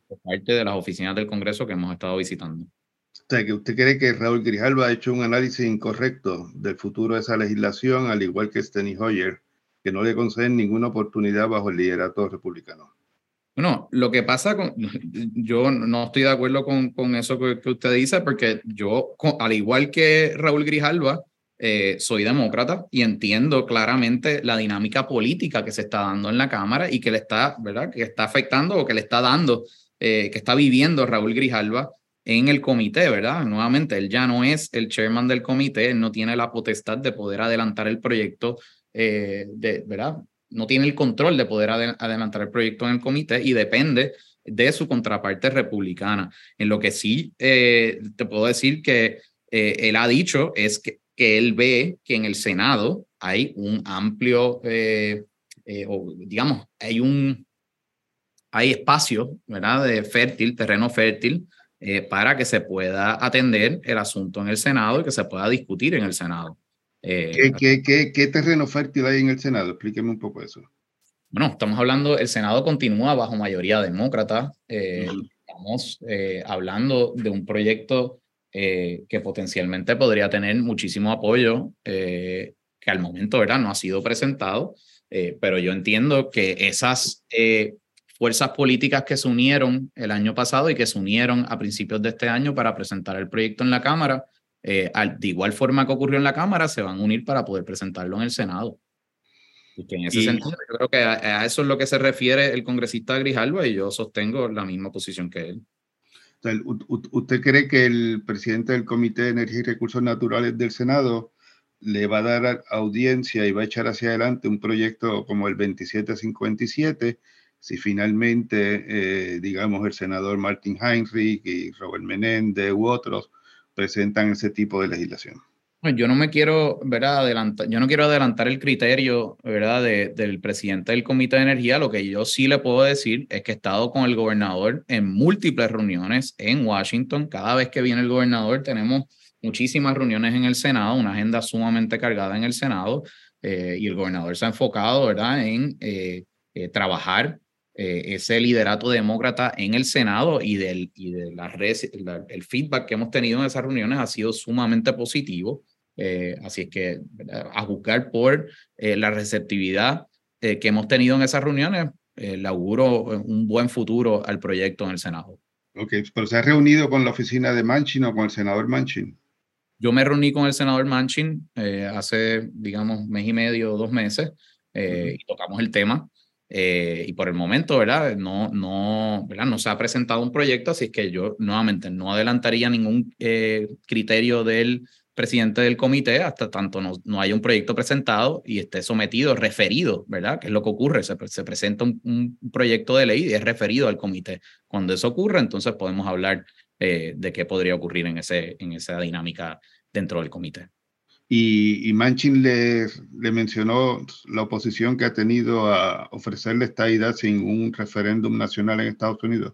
por parte de las oficinas del Congreso que hemos estado visitando. O sea, que usted cree que Raúl Grijalva ha hecho un análisis incorrecto del futuro de esa legislación, al igual que Steny Hoyer, que no le conceden ninguna oportunidad bajo el liderato republicano. Bueno, lo que pasa con, [LAUGHS] yo no estoy de acuerdo con, con eso que, usted dice, porque yo, al igual que Raúl Grijalva, eh, soy demócrata y entiendo claramente la dinámica política que se está dando en la Cámara y que le está, ¿verdad? Que está afectando o que le está dando, eh, que está viviendo Raúl Grijalva en el comité, ¿verdad? Nuevamente, él ya no es el chairman del comité, él no tiene la potestad de poder adelantar el proyecto, eh, de, ¿verdad? No tiene el control de poder adelantar el proyecto en el comité y depende de su contraparte republicana. En lo que sí eh, te puedo decir que eh, él ha dicho es que, él ve que en el Senado hay un amplio, eh, o digamos, hay un hay espacio, ¿verdad? De fértil, terreno fértil, para que se pueda atender el asunto en el Senado y que se pueda discutir en el Senado. Eh, ¿Qué, qué, qué, terreno fértil hay en el Senado? Explíqueme un poco eso. Bueno, estamos hablando, el Senado continúa bajo mayoría demócrata. Eh, estamos eh, hablando de un proyecto que potencialmente podría tener muchísimo apoyo, que al momento ¿verdad? no ha sido presentado, pero yo entiendo que esas fuerzas políticas que se unieron el año pasado y que se unieron a principios de este año para presentar el proyecto en la Cámara, eh, de igual forma que ocurrió en la Cámara, se van a unir para poder presentarlo en el Senado. Y que en ese sentido, yo creo que a, eso es lo que se refiere el congresista Grijalva y yo sostengo la misma posición que él. ¿Usted cree que el presidente del Comité de Energía y Recursos Naturales del Senado le va a dar audiencia y va a echar hacia adelante un proyecto como el 2757 si finalmente, eh, digamos, el senador Martin Heinrich y Robert Menéndez u otros presentan ese tipo de legislación. Yo no me quiero. Adelantar, yo no quiero adelantar el criterio, ¿verdad? del presidente del Comité de Energía. Lo que yo sí le puedo decir es que he estado con el gobernador en múltiples reuniones en Washington. Cada vez que viene el gobernador tenemos muchísimas reuniones en el Senado, una agenda sumamente cargada en el Senado eh, y el gobernador se ha enfocado, ¿verdad? En eh, eh, trabajar eh, ese liderato demócrata en el Senado y del y de la el feedback que hemos tenido en esas reuniones ha sido sumamente positivo. Eh, así es que a juzgar por eh, la receptividad que hemos tenido en esas reuniones, le auguro un buen futuro al proyecto en el Senado. Ok, pero ¿se ha reunido con la oficina de Manchin o con el senador Manchin? Yo me reuní con el senador Manchin hace, digamos, mes y medio, dos meses, y tocamos el tema. Eh, y por el momento, ¿verdad? No, no, ¿verdad? No se ha presentado un proyecto, así que yo nuevamente no adelantaría ningún eh, criterio del presidente del comité hasta tanto no, no haya un proyecto presentado y esté sometido, referido, ¿verdad? Que es lo que ocurre, se, se presenta un, proyecto de ley y es referido al comité. Cuando eso ocurre, entonces podemos hablar eh, de qué podría ocurrir en, ese, en esa dinámica dentro del comité. Y, Manchin le, le, mencionó la oposición que ha tenido a ofrecerle esta idea sin un referéndum nacional en Estados Unidos.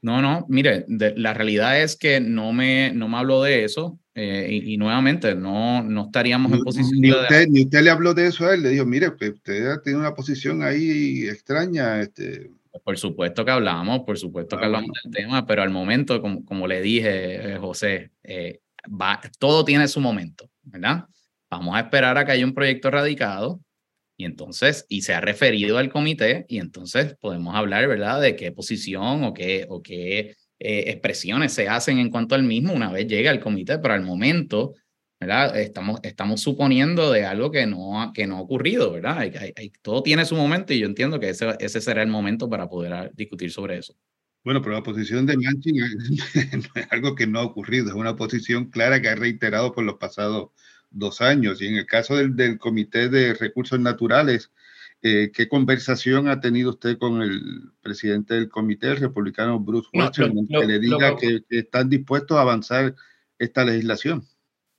No, no, mire, la realidad es que no me, no me habló de eso eh, y, nuevamente no, no estaríamos en posición ni usted, Ni usted le habló de eso a él, le dijo, mire, pues, usted tiene una posición ahí extraña. Este... Por supuesto que hablamos, por supuesto que ah, hablamos del tema, pero al momento, como, como le dije, eh, José, eh, todo tiene su momento, ¿verdad? Vamos a esperar a que haya un proyecto radicado y entonces, y se ha referido al comité y entonces podemos hablar, ¿verdad? De qué posición o qué, o qué eh, expresiones se hacen en cuanto al mismo una vez llega al comité, pero al momento, ¿verdad? Estamos, estamos suponiendo de algo que no, que no ha ocurrido, ¿verdad? todo tiene su momento y yo entiendo que ese, ese será el momento para poder discutir sobre eso. Bueno, pero la posición de Manchin [LAUGHS] es algo que no ha ocurrido, es una posición clara que ha reiterado por los pasados dos años. Y en el caso del, del Comité de Recursos Naturales, eh, ¿qué conversación ha tenido usted con el presidente del comité, el republicano Bruce Westerman, que le diga que, están dispuestos a avanzar esta legislación?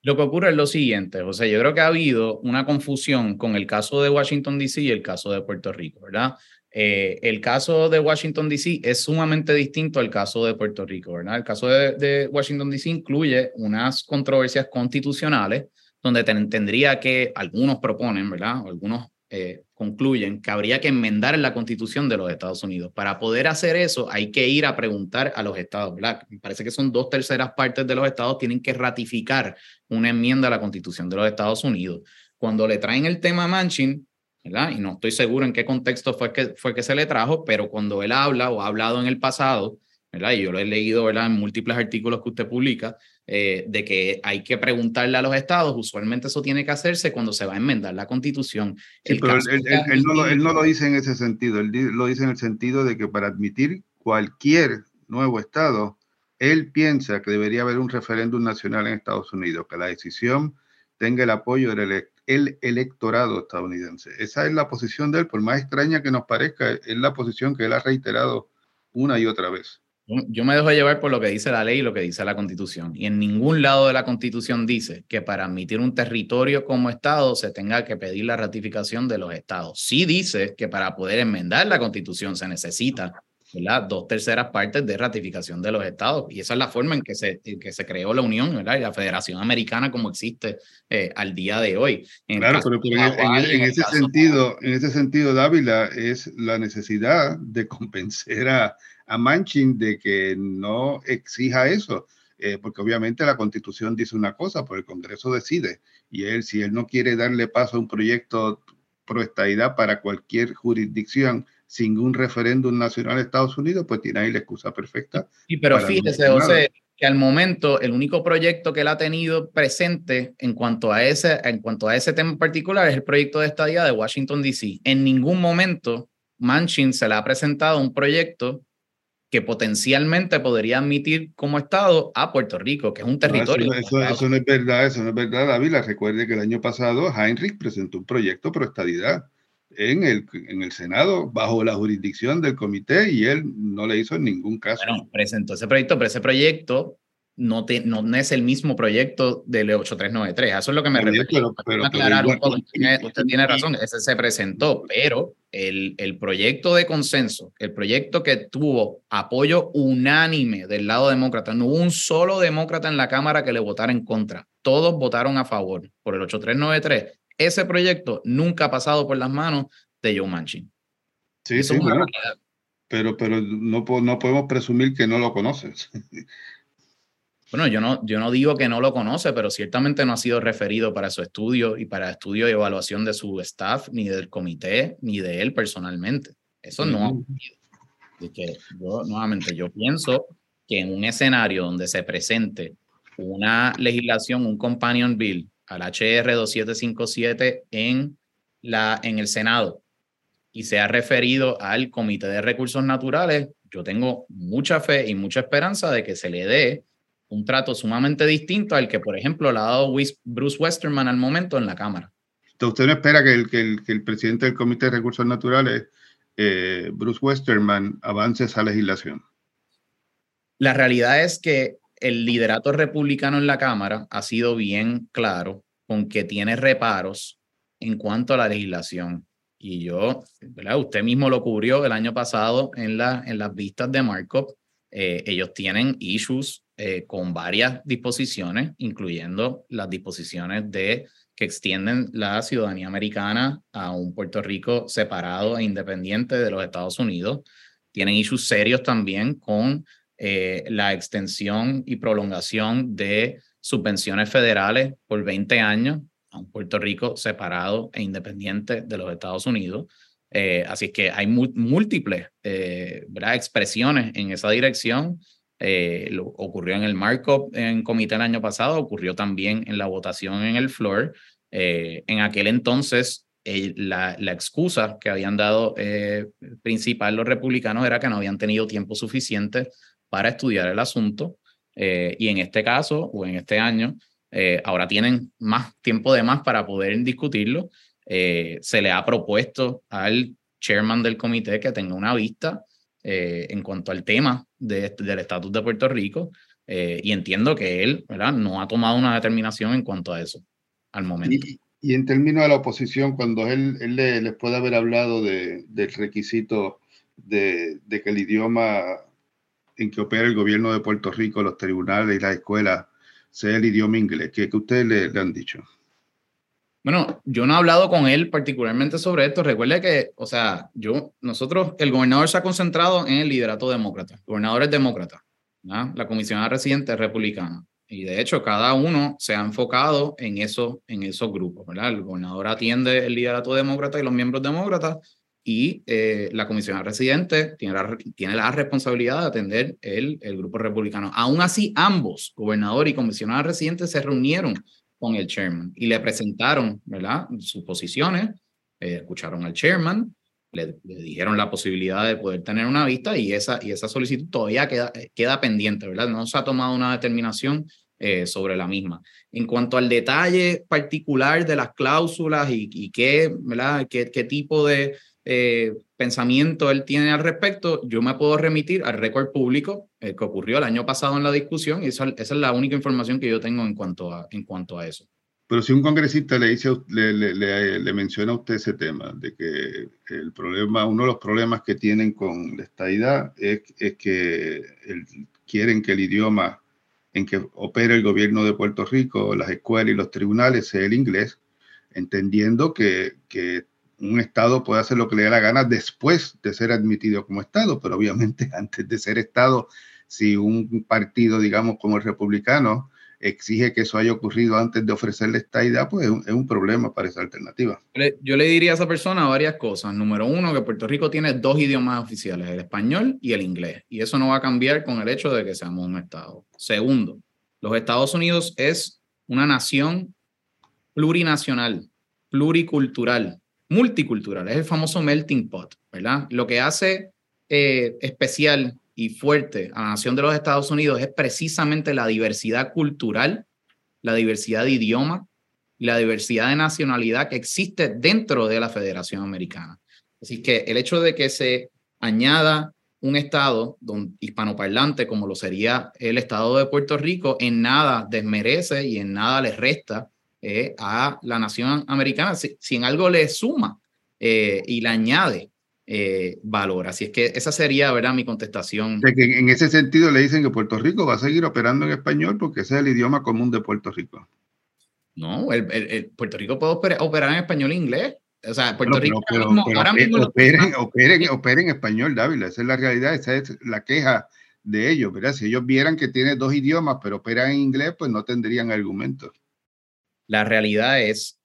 Lo que ocurre es lo siguiente, o sea, yo creo que ha habido una confusión con el caso de Washington, D.C. y el caso de Puerto Rico, ¿verdad? Eh, el caso de Washington, D.C. es sumamente distinto al caso de Puerto Rico, ¿verdad? El caso de, Washington, D.C. incluye unas controversias constitucionales donde tendría que, algunos proponen, ¿verdad? Algunos eh, concluyen que habría que enmendar la constitución de los Estados Unidos. Para poder hacer eso hay que ir a preguntar a los estados. Me parece que son dos terceras partes de los estados tienen que ratificar una enmienda a la constitución de los Estados Unidos. Cuando le traen el tema Manchin, ¿verdad? y no estoy seguro en qué contexto fue que, fue que se le trajo, pero cuando él habla o ha hablado en el pasado, ¿verdad? y yo lo he leído ¿verdad? en múltiples artículos que usted publica, eh, de que hay que preguntarle a los estados, usualmente eso tiene que hacerse cuando se va a enmendar la constitución. Sí, pero él, no lo, él, no lo, dice en ese sentido, él lo dice en el sentido de que para admitir cualquier nuevo estado, él piensa que debería haber un referéndum nacional en Estados Unidos, que la decisión tenga el apoyo del el electorado estadounidense. Esa es la posición de él, por más extraña que nos parezca, es la posición que él ha reiterado una y otra vez. Yo me dejo llevar por lo que dice la ley y lo que dice la constitución. Y en ningún lado de la constitución dice que para admitir un territorio como Estado se tenga que pedir la ratificación de los estados. Sí dice que para poder enmendar la constitución se necesita ¿verdad? dos terceras partes de ratificación de los estados. Y esa es la forma en que se, que se creó la Unión ¿verdad? y la Federación Americana como existe eh, al día de hoy. claro, pero, en, ese sentido, en ese sentido, Dávila, es la necesidad de convencer a a Manchin de que no exija eso, eh, porque obviamente la constitución dice una cosa, pero el Congreso decide. Y él, si él no quiere darle paso a un proyecto pro estadidad para cualquier jurisdicción sin un referéndum nacional de Estados Unidos, pues tiene ahí la excusa perfecta. Sí, pero fíjese, José, que al momento el único proyecto que él ha tenido presente en cuanto a ese, en cuanto a ese tema en particular es el proyecto de estadía de Washington, D.C. En ningún momento Manchin se le ha presentado un proyecto que potencialmente podría admitir como Estado a Puerto Rico, que es un territorio. eso, no es verdad, eso no es verdad, Dávila. Recuerde que el año pasado Heinrich presentó un proyecto pro estadidad en el, en el Senado bajo la jurisdicción del comité y él no le hizo en ningún caso. Bueno, presentó ese proyecto, pero ese proyecto no, te, no, es el mismo proyecto del 8393. Eso es lo que me refiero. usted tiene razón, ese se presentó, pero el, el proyecto de consenso, el proyecto que tuvo apoyo unánime del lado demócrata, no hubo un solo demócrata en la Cámara que le votara en contra. Todos votaron a favor por el 8393. Ese proyecto nunca ha pasado por las manos de Joe Manchin. Sí, sí, pero, pero no, no podemos presumir que no lo conoces. Bueno, yo no, yo no digo que no lo conoce, pero ciertamente no ha sido referido para su estudio y para estudio y evaluación de su staff, ni del comité, ni de él personalmente. Eso no ha ocurrido. que yo, nuevamente, yo pienso que en un escenario donde se presente una legislación, un companion bill al HR 2757 en, la, en el Senado y sea referido al Comité de Recursos Naturales, yo tengo mucha fe y mucha esperanza de que se le dé un trato sumamente distinto al que, por ejemplo, le ha dado Bruce Westerman al momento en la Cámara. ¿Usted no espera que el, que el, presidente del Comité de Recursos Naturales, eh, Bruce Westerman, avance esa legislación? La realidad es que el liderato republicano en la Cámara ha sido bien claro con que tiene reparos en cuanto a la legislación. Y yo, usted mismo lo cubrió el año pasado en, la, en las vistas de Markov. Eh, ellos tienen issues eh, con varias disposiciones, incluyendo las disposiciones de que extienden la ciudadanía americana a un Puerto Rico separado e independiente de los Estados Unidos. Tienen issues serios también con eh, la extensión y prolongación de subvenciones federales por 20 años a un Puerto Rico separado e independiente de los Estados Unidos. Eh, así que hay múltiples expresiones en esa dirección eh, lo, ocurrió en el markup en comité el año pasado, ocurrió también en la votación en el floor. Eh, en aquel entonces, eh, la, excusa que habían dado principal los republicanos era que no habían tenido tiempo suficiente para estudiar el asunto. y en este caso, o en este año, ahora tienen más tiempo de más para poder discutirlo. se le ha propuesto al chairman del comité que tenga una vista en cuanto al tema de, del estatus de Puerto Rico y entiendo que él ¿verdad? no ha tomado una determinación en cuanto a eso al momento. Y, en términos de la oposición, cuando él, él les puede haber hablado de, del requisito de, de, que el idioma en que opera el gobierno de Puerto Rico, los tribunales y las escuelas, sea el idioma inglés, ¿qué, que ustedes le, han dicho? Bueno, yo no he hablado con él particularmente sobre esto. Recuerde que, o sea, yo, nosotros, el gobernador se ha concentrado en el liderato demócrata. El gobernador es demócrata. La comisionada residente es republicana. Y de hecho, cada uno se ha enfocado en, eso, en esos grupos. El gobernador atiende el liderato demócrata y los miembros demócratas y eh, la comisión residente tiene la, tiene la responsabilidad de atender el, el grupo republicano. Aún así, ambos, gobernador y comisionada residente, se reunieron con el chairman y le presentaron, ¿verdad? Sus posiciones, eh, escucharon al chairman, le, le, dijeron la posibilidad de poder tener una vista y esa, y esa solicitud todavía queda, queda pendiente, ¿verdad? No se ha tomado una determinación eh, sobre la misma. En cuanto al detalle particular de las cláusulas y, y qué, ¿verdad? qué, qué tipo de eh, pensamiento él tiene al respecto, yo me puedo remitir al récord público eh, que ocurrió el año pasado en la discusión y esa, es la única información que yo tengo en cuanto a, en cuanto a eso. Pero si un congresista le dice, le, menciona a usted ese tema, de que el problema, uno de los problemas que tienen con la estadidad es, es que el, quieren que el idioma en que opera el gobierno de Puerto Rico, las escuelas y los tribunales sea el inglés, entendiendo que, que un Estado puede hacer lo que le dé la gana después de ser admitido como Estado, pero obviamente [LAUGHS] antes de ser Estado, si un partido, digamos, como el republicano, exige que eso haya ocurrido antes de ofrecerle esta idea, pues es un, problema para esa alternativa. Yo le diría a esa persona varias cosas. Número uno, que Puerto Rico tiene dos idiomas oficiales, el español y el inglés, y eso no va a cambiar con el hecho de que seamos un Estado. Segundo, los Estados Unidos es una nación plurinacional, pluricultural, multicultural, es el famoso melting pot, ¿verdad? Lo que hace eh, especial y fuerte a la nación de los Estados Unidos es precisamente la diversidad cultural, la diversidad de idioma la diversidad de nacionalidad que existe dentro de la Federación Americana. Así que el hecho de que se añada un estado hispanoparlante como lo sería el estado de Puerto Rico en nada desmerece y en nada le resta eh, a la nación americana, si, en algo le suma eh, y le añade eh, valor. Así es que esa sería, ¿verdad?, mi contestación. De que en ese sentido le dicen que Puerto Rico va a seguir operando en español porque ese es el idioma común de Puerto Rico. No, el, el, Puerto Rico puede operar, en español e inglés. O sea, Puerto Rico ahora mismo operen, operen, operen, en español, David. Esa es la realidad, esa es la queja de ellos, ¿verdad? Si ellos vieran que tiene dos idiomas, pero operan en inglés, pues no tendrían argumentos. La realidad es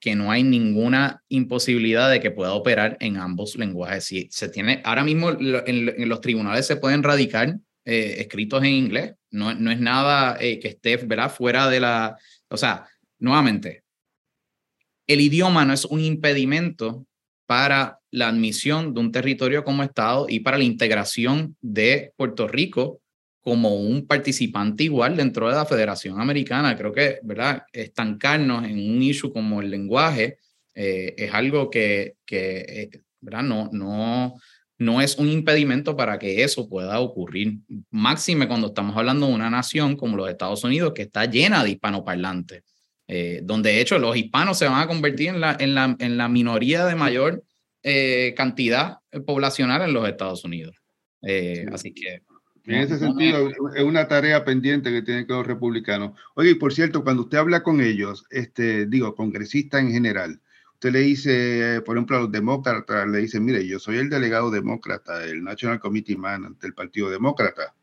que no hay ninguna imposibilidad de que pueda operar en ambos lenguajes. Si se tiene, ahora mismo en, los tribunales se pueden radicar eh, escritos en inglés, no, no es nada eh, que esté ¿verdad? fuera de la, o sea, nuevamente, el idioma no es un impedimento para la admisión de un territorio como Estado y para la integración de Puerto Rico como un participante igual dentro de la Federación Americana. Creo que, ¿verdad? Estancarnos en un issue como el lenguaje eh, es algo que, que eh, ¿verdad? No, no, no es un impedimento para que eso pueda ocurrir. Máxime cuando estamos hablando de una nación como los Estados Unidos que está llena de hispanoparlantes, eh, donde de hecho los hispanos se van a convertir en la, en la, en la minoría de mayor cantidad poblacional en los Estados Unidos. Así que en ese sentido, es una tarea pendiente que tienen que los republicanos. Oye, y por cierto, cuando usted habla con ellos, este, digo, congresistas en general, usted le dice, por ejemplo, a los demócratas, le dice, mire, yo soy el delegado demócrata, el National Committee Man ante el Partido Demócrata.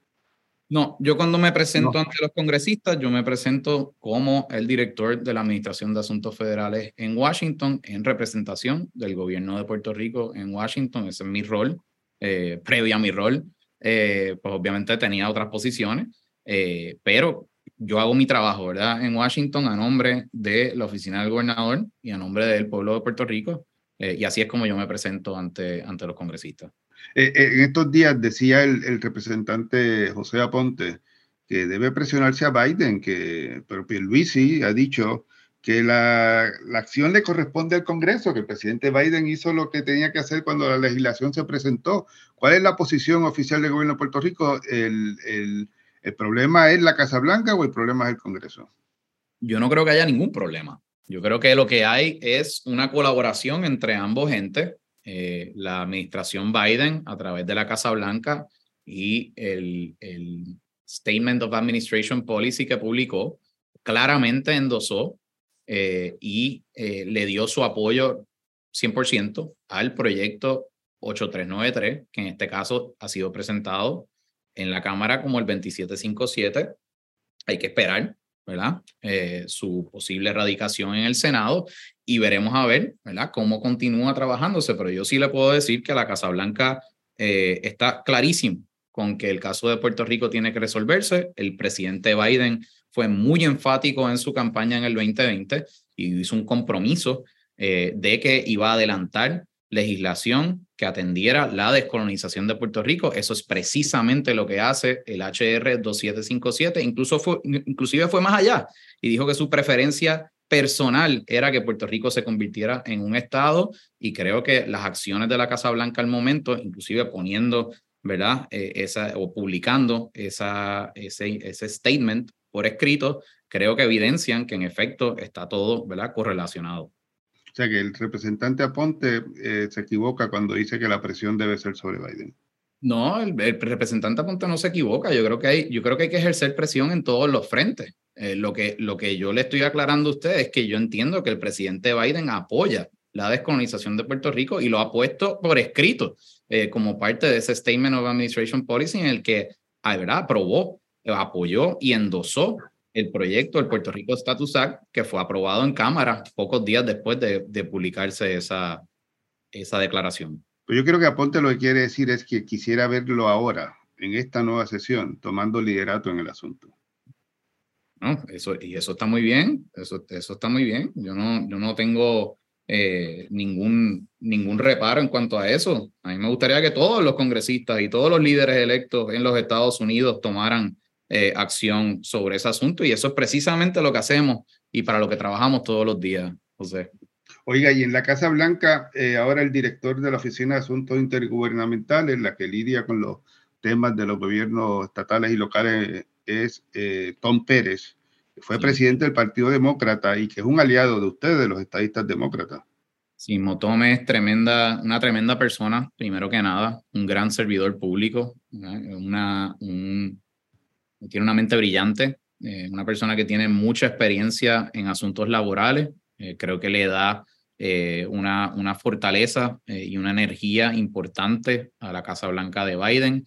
No, yo cuando me presento ante los congresistas, yo me presento como el director de la Administración de Asuntos Federales en Washington, en representación del gobierno de Puerto Rico en Washington. Ese es mi rol, eh, previo a mi rol eh, pues obviamente tenía otras posiciones, eh, pero yo hago mi trabajo, ¿verdad? En Washington a nombre de la oficina del gobernador y a nombre del pueblo de Puerto Rico, eh, y así es como yo me presento ante, ante los congresistas. en estos días decía el, representante José Aponte que debe presionarse a Biden, que pero Pierluisi ha dicho que la, la, acción le corresponde al Congreso, que el presidente Biden hizo lo que tenía que hacer cuando la legislación se presentó. ¿Cuál es la posición oficial del gobierno de Puerto Rico? ¿El, el, el problema es la Casa Blanca o el problema es el Congreso? Yo no creo que haya ningún problema. Yo creo que lo que hay es una colaboración entre ambos entes, eh, la administración Biden a través de la Casa Blanca y el, el Statement of Administration Policy que publicó, claramente endosó eh, y eh, le dio su apoyo 100% al proyecto 8393, que en este caso ha sido presentado en la Cámara como el 2757. Hay que esperar, ¿verdad? Eh, su posible erradicación en el Senado y veremos a ver, ¿verdad? Cómo continúa trabajándose, pero yo sí le puedo decir que la Casa Blanca está clarísimo con que el caso de Puerto Rico tiene que resolverse. El presidente Biden fue muy enfático en su campaña en el 2020 y hizo un compromiso eh, de que iba a adelantar legislación que atendiera la descolonización de Puerto Rico. Eso es precisamente lo que hace el HR 2757. Incluso fue, inclusive fue más allá y dijo que su preferencia personal era que Puerto Rico se convirtiera en un estado y creo que las acciones de la Casa Blanca al momento, inclusive poniendo, ¿verdad? Eh, esa, o publicando esa, ese, ese statement por escrito, creo que evidencian que en efecto está todo ¿verdad? correlacionado. O sea que el representante Aponte eh, se equivoca cuando dice que la presión debe ser sobre Biden. No, el, representante Aponte no se equivoca. Yo creo que hay, yo creo que, hay que ejercer presión en todos los frentes. Eh, lo, que, lo que yo le estoy aclarando a usted es que yo entiendo que el presidente Biden apoya la descolonización de Puerto Rico y lo ha puesto por escrito eh, como parte de ese Statement of Administration Policy en el que ah, ¿verdad? aprobó apoyó y endosó el proyecto del Puerto Rico Status Act que fue aprobado en Cámara pocos días después de, de publicarse esa, esa declaración. Pues yo creo que Aponte lo que quiere decir es que quisiera verlo ahora, en esta nueva sesión, tomando liderato en el asunto. No, eso, y eso está muy bien, eso, eso está muy bien. Yo no, yo no tengo eh, ningún, ningún reparo en cuanto a eso. A mí me gustaría que todos los congresistas y todos los líderes electos en los Estados Unidos tomaran eh, acción sobre ese asunto y eso es precisamente lo que hacemos y para lo que trabajamos todos los días, José. Oiga, y en la Casa Blanca, eh, ahora el director de la Oficina de Asuntos Intergubernamentales, la que lidia con los temas de los gobiernos estatales y locales, es eh, Tom Pérez, que fue presidente del Partido Demócrata y que es un aliado de ustedes, de los estadistas demócratas. Sí, Tom es tremenda, una tremenda persona, primero que nada, un gran servidor público, una, un, tiene una mente brillante, eh, una persona que tiene mucha experiencia en asuntos laborales, eh, creo que le da eh, una, una fortaleza y una energía importante a la Casa Blanca de Biden.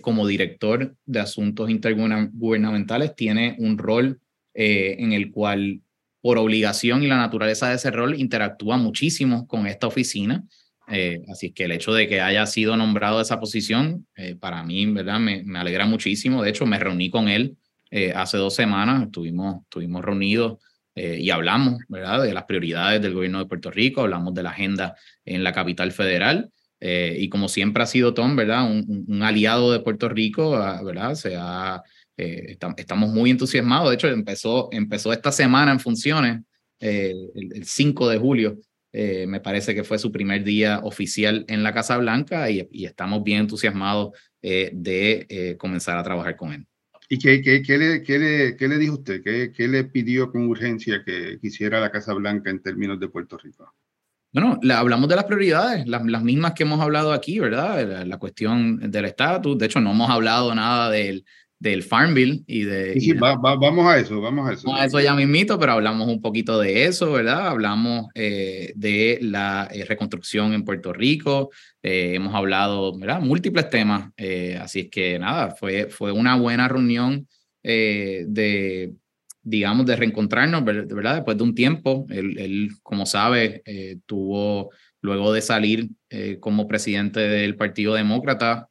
como director de asuntos intergubernamentales, tiene un rol en el cual, por obligación y la naturaleza de ese rol, interactúa muchísimo con esta oficina. Eh, así que el hecho de que haya sido nombrado a esa posición, eh, para mí, ¿verdad? Me, alegra muchísimo. De hecho, me reuní con él eh, hace dos semanas, estuvimos, estuvimos reunidos y hablamos, ¿verdad? De las prioridades del gobierno de Puerto Rico, hablamos de la agenda en la capital federal. y como siempre ha sido Tom, ¿verdad? Un, un aliado de Puerto Rico, ah, ¿verdad? Se ha, estamos muy entusiasmados. De hecho, empezó, empezó esta semana en funciones, el, el 5 de julio, eh, me parece que fue su primer día oficial en la Casa Blanca y, estamos bien entusiasmados eh, de eh, comenzar a trabajar con él. ¿Y qué, qué, qué, le, qué, le, qué le dijo usted? ¿Qué, ¿Qué, le pidió con urgencia que quisiera la Casa Blanca en términos de Puerto Rico? Bueno, hablamos de las prioridades, las, las, mismas que hemos hablado aquí, ¿verdad? La, la cuestión del estatus. De hecho, no hemos hablado nada del, del Farm Bill y de... Sí, vamos a eso, vamos a eso. a eso ya mismito, pero hablamos un poquito de eso, ¿verdad? Hablamos eh, de la eh, reconstrucción en Puerto Rico, eh, hemos hablado, ¿verdad? Múltiples temas, así es que nada, fue, fue una buena reunión de, digamos, de reencontrarnos, ¿verdad? Después de un tiempo, él, él como sabe, tuvo... Luego de salir como presidente del Partido Demócrata,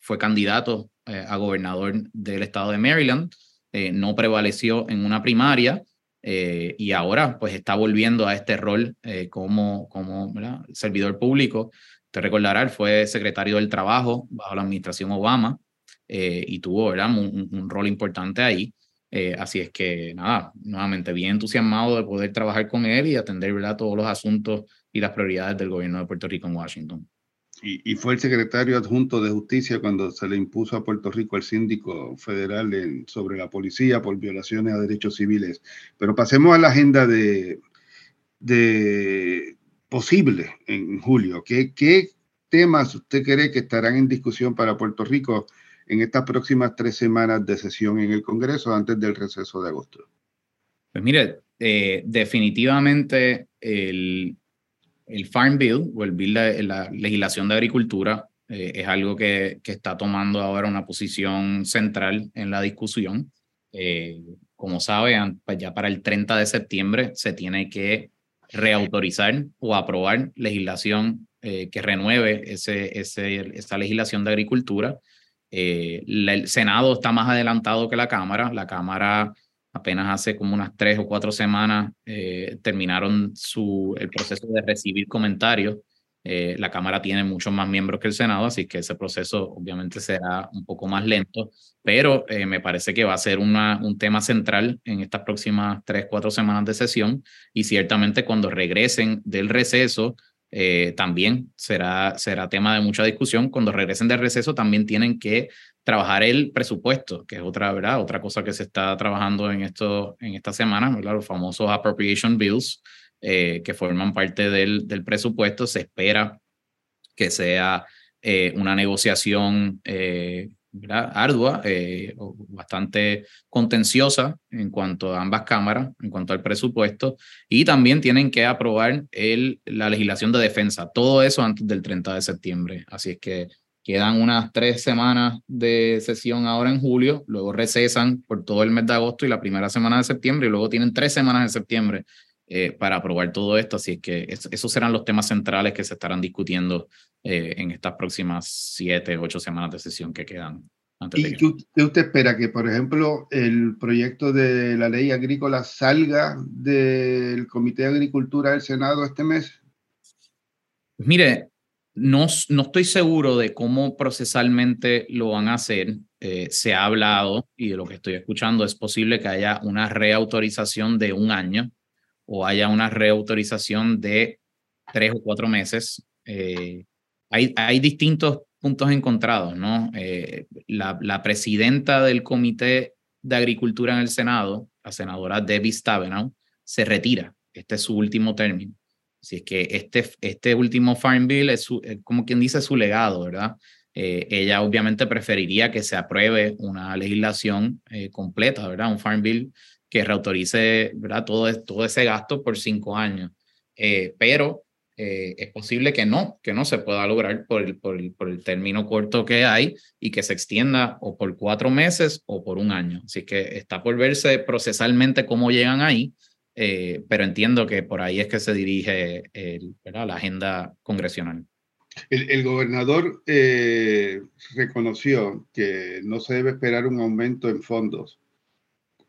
fue candidato eh, a gobernador del estado de Maryland, eh, no prevaleció en una primaria eh, y ahora pues está volviendo a este rol como, como servidor público. Te recordará, fue secretario del Trabajo bajo la administración Obama y tuvo. Un, rol importante ahí. así es que, nada, nuevamente bien entusiasmado de poder trabajar con él y atender ¿verdad? todos los asuntos y las prioridades del gobierno de Puerto Rico en Washington. Y, fue el secretario adjunto de Justicia cuando se le impuso a Puerto Rico el síndico federal sobre la policía por violaciones a derechos civiles. Pero pasemos a la agenda de, de posible en julio. ¿Qué, ¿Qué temas usted cree que estarán en discusión para Puerto Rico en estas próximas tres semanas de sesión en el Congreso antes del receso de agosto? Pues mire, eh, definitivamente el, el Farm Bill o el Bill de la legislación de agricultura eh, es algo que, que, está tomando ahora una posición central en la discusión. Eh, como saben, ya para el 30 de septiembre se tiene que reautorizar o aprobar legislación eh, que renueve ese, ese, esa legislación de agricultura. el Senado está más adelantado que la Cámara. La Cámara apenas hace como unas tres o cuatro semanas eh, terminaron su, el proceso de recibir comentarios. Eh, la Cámara tiene muchos más miembros que el Senado, así que ese proceso obviamente será un poco más lento, pero eh, me parece que va a ser una, un tema central en estas próximas tres, cuatro semanas de sesión y ciertamente cuando regresen del receso, también será, será tema de mucha discusión. Cuando regresen del receso también tienen que trabajar el presupuesto, que es otra, ¿verdad? Otra cosa que se está trabajando en, esto, en esta semana, ¿verdad? Los famosos appropriation bills eh, que forman parte del, del, presupuesto. Se espera que sea eh, una negociación eh, ardua, bastante contenciosa en cuanto a ambas cámaras, en cuanto al presupuesto, y también tienen que aprobar el, la legislación de defensa, todo eso antes del 30 de septiembre. Así es que Quedan unas tres semanas de sesión ahora en julio, luego recesan por todo el mes de agosto y la primera semana de septiembre, y luego tienen tres semanas de septiembre eh, para aprobar todo esto. Así que esos serán los temas centrales que se estarán discutiendo eh, en estas próximas siete, ocho semanas de sesión que quedan. ¿Y qué usted espera? Que, por ejemplo, el proyecto de la ley agrícola salga del Comité de Agricultura del Senado este mes? Mire, no, estoy seguro de cómo procesalmente lo van a hacer. Eh, se ha hablado y de lo que estoy escuchando es posible que haya una reautorización de un año o haya una reautorización de tres o cuatro meses. Eh, hay, hay distintos puntos encontrados, ¿no? Eh, la, la, presidenta del Comité de Agricultura en el Senado, la senadora Debbie Stabenow, se retira. Este es su último término. Así es que este, este último Farm Bill es, como quien dice su legado, ¿verdad? Eh, ella obviamente preferiría que se apruebe una legislación eh, completa, ¿verdad? Un Farm Bill que reautorice, ¿verdad? Todo, todo ese gasto por cinco años. Eh, pero es posible que no, que no se pueda lograr por el, por, el, por el término corto que hay y que se extienda o por cuatro meses o por un año. Así que está por verse procesalmente cómo llegan ahí eh, pero entiendo que por ahí es que se dirige el, la agenda congresional. El, gobernador eh, reconoció que no se debe esperar un aumento en fondos,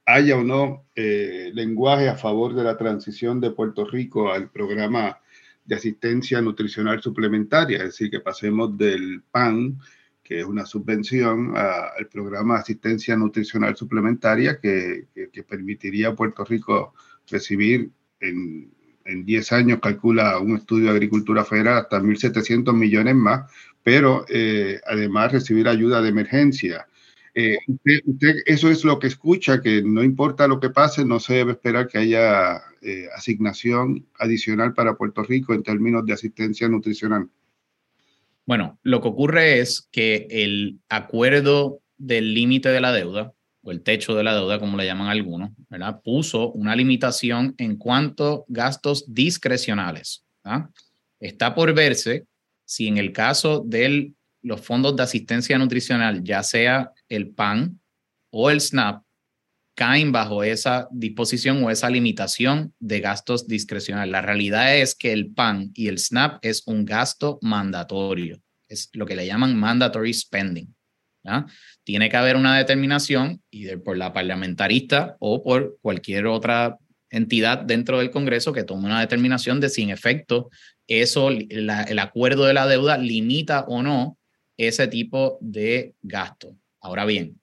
haya o no eh, lenguaje a favor de la transición de Puerto Rico al programa de asistencia nutricional suplementaria, es decir, que pasemos del PAN, que es una subvención, al programa de asistencia nutricional suplementaria que, que, que permitiría a Puerto Rico recibir en, en 10 años, calcula un estudio de agricultura federal, hasta 1.700 millones más, pero eh, además recibir ayuda de emergencia. Eh, usted, eso es lo que escucha, que no importa lo que pase, no se debe esperar que haya eh, asignación adicional para Puerto Rico en términos de asistencia nutricional. Bueno, lo que ocurre es que el acuerdo del límite de la deuda o el techo de la deuda, como le llaman algunos, ¿verdad? puso una limitación en cuanto a gastos discrecionales. Está por verse si en el caso de los fondos de asistencia nutricional, ya sea el PAN o el SNAP, caen bajo esa disposición o esa limitación de gastos discrecionales. La realidad es que el PAN y el SNAP es un gasto mandatorio, es lo que le llaman mandatory spending. Tiene que haber una determinación por la parlamentarista o por cualquier otra entidad dentro del Congreso que tome una determinación de si en efecto eso, el acuerdo de la deuda limita o no ese tipo de gasto. Ahora bien,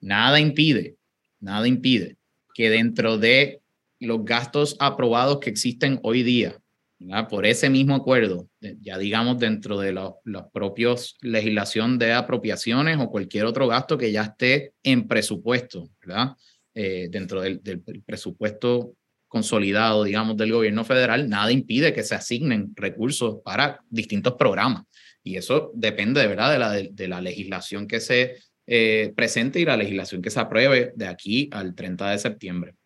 nada impide, nada impide que dentro de los gastos aprobados que existen hoy día, por ese mismo acuerdo, ya digamos dentro de los, propios legislación de apropiaciones o cualquier otro gasto que ya esté en presupuesto, ¿verdad? Eh, dentro del, presupuesto consolidado, digamos, del gobierno federal, nada impide que se asignen recursos para distintos programas. Y eso depende, de verdad, de la, de, la legislación que se eh, presente y la legislación que se apruebe de aquí al 30 de septiembre.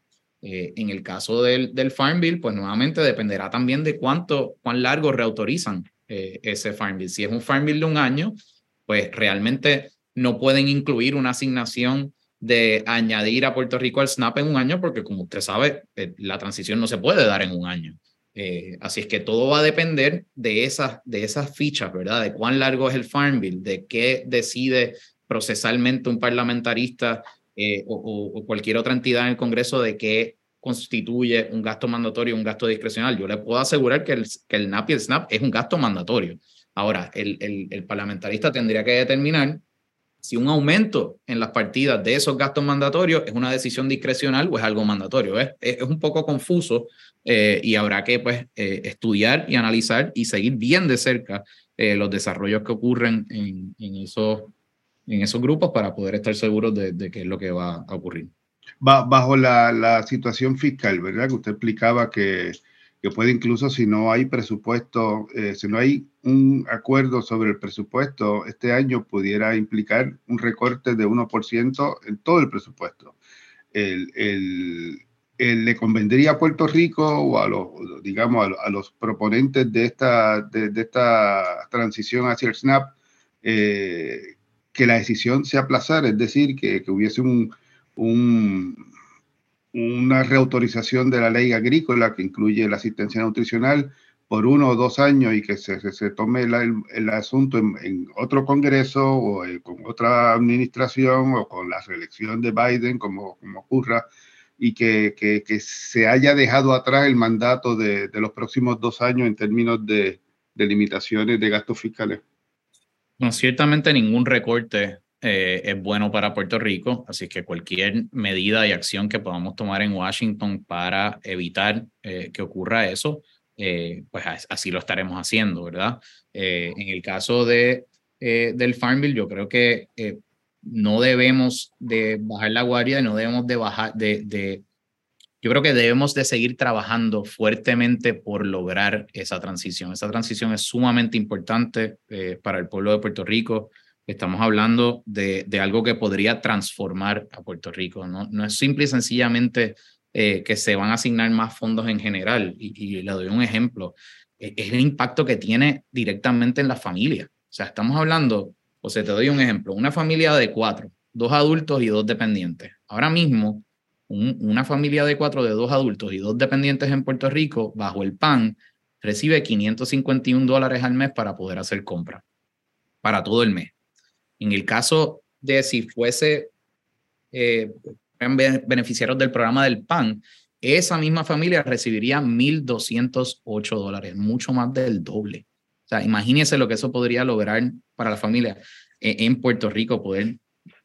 Eh, en el caso del, del, Farm Bill, pues nuevamente dependerá también de cuánto, cuán largo reautorizan eh, ese Farm Bill. Si es un Farm Bill de un año, pues realmente no pueden incluir una asignación de añadir a Puerto Rico al SNAP en un año, porque como usted sabe, eh, la transición no se puede dar en un año. así es que todo va a depender de esas, de esas fichas, ¿verdad? De cuán largo es el Farm Bill, de qué decide procesalmente un parlamentarista eh, o, cualquier otra entidad en el Congreso de que constituye un gasto mandatorio, un gasto discrecional. Yo le puedo asegurar que el, que el NAP y el SNAP es un gasto mandatorio. Ahora, el, el, parlamentarista tendría que determinar si un aumento en las partidas de esos gastos mandatorios es una decisión discrecional o es algo mandatorio. Es, es un poco confuso eh, y habrá que pues, eh, estudiar y analizar y seguir bien de cerca los desarrollos que ocurren en, en esos en esos grupos para poder estar seguros de, qué es lo que va a ocurrir. Bajo la, situación fiscal, ¿verdad? Que usted explicaba que, que puede incluso si no hay presupuesto, eh, si no hay un acuerdo sobre el presupuesto, este año pudiera implicar un recorte de 1% en todo el presupuesto. El, ¿Le convendría a Puerto Rico o a los, digamos, a, los proponentes de esta, de, esta transición hacia el SNAP eh, que la decisión se aplazara, es decir, que, que hubiese un, una reautorización de la ley agrícola que incluye la asistencia nutricional por uno o dos años y que se, se, tome el, asunto en, otro Congreso o con otra administración o con la reelección de Biden, como, como ocurra, y que, que, que, se haya dejado atrás el mandato de, de los próximos dos años en términos de, de limitaciones de gastos fiscales. No, ciertamente ningún recorte eh, es bueno para Puerto Rico, así que cualquier medida y acción que podamos tomar en Washington para evitar eh, que ocurra eso, eh, pues así lo estaremos haciendo, ¿verdad? en el caso de, del Farm Bill, yo creo que no debemos de bajar la guardia no debemos de bajar, de yo creo que debemos de seguir trabajando fuertemente por lograr esa transición. Esa transición es sumamente importante eh, para el pueblo de Puerto Rico. Estamos hablando de, de, algo que podría transformar a Puerto Rico. No, no es simple y sencillamente eh, que se van a asignar más fondos en general. Y, le doy un ejemplo. E, es el impacto que tiene directamente en la familia. O sea, estamos hablando, o sea, te doy un ejemplo, una familia de cuatro, dos adultos y dos dependientes. Ahora mismo, una familia de cuatro de dos adultos y dos dependientes en Puerto Rico, bajo el PAN, recibe 551 dólares al mes para poder hacer compra, para todo el mes. En el caso de si fuese eh, beneficiarios del programa del PAN, esa misma familia recibiría 1.208 dólares, mucho más del doble. O sea, imagínense lo que eso podría lograr para la familia eh, en Puerto Rico, poder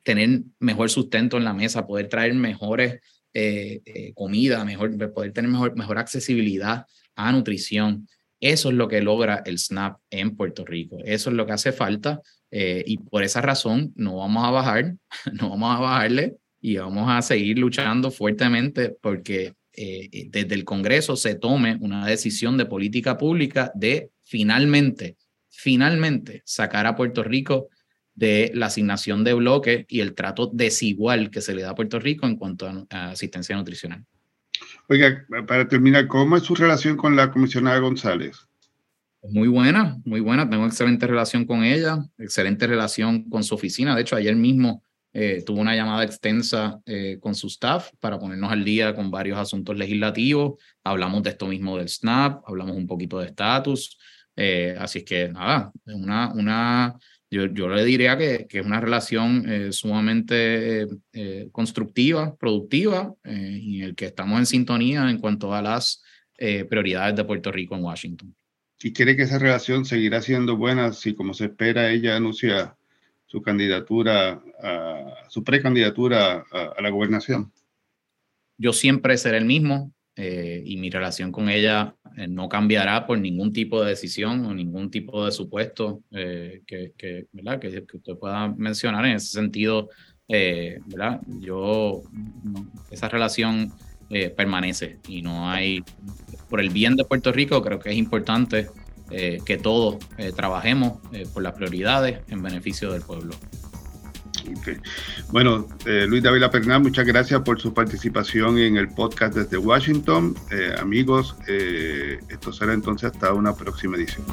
tener mejor sustento en la mesa, poder traer mejores eh, eh, comida, mejor, poder tener mejor, mejor accesibilidad a nutrición. Eso es lo que logra el SNAP en Puerto Rico. Eso es lo que hace falta eh, y por esa razón no vamos a bajar, [LAUGHS] no vamos a bajarle y vamos a seguir luchando fuertemente porque desde el Congreso se tome una decisión de política pública de finalmente, finalmente sacar a Puerto Rico de la asignación de bloques y el trato desigual que se le da a Puerto Rico en cuanto a, asistencia nutricional. Oiga, para terminar, ¿cómo es su relación con la comisionada González? Muy buena, muy buena. Tengo excelente relación con ella, excelente relación con su oficina. De hecho, ayer mismo eh, tuvo una llamada extensa eh, con su staff para ponernos al día con varios asuntos legislativos. Hablamos de esto mismo del SNAP, hablamos un poquito de estatus. Eh, así es que nada, una, una yo, yo le diría que, que es una relación eh, sumamente eh, constructiva, productiva, eh, y en el que estamos en sintonía en cuanto a las prioridades de Puerto Rico en Washington. ¿Y cree que esa relación seguirá siendo buena si, como se espera, ella anuncia su candidatura, a, su precandidatura a, la gobernación? Yo siempre seré el mismo eh, y mi relación con ella eh, no cambiará por ningún tipo de decisión o ningún tipo de supuesto eh, que, usted pueda mencionar. En ese sentido, ¿verdad? yo, esa relación permanece y no hay, por el bien de Puerto Rico, creo que es importante eh, que todos eh, trabajemos eh, por las prioridades en beneficio del pueblo. Bueno, Luis David Pernán, muchas gracias por su participación en el podcast desde Washington. amigos, esto será entonces hasta una próxima edición.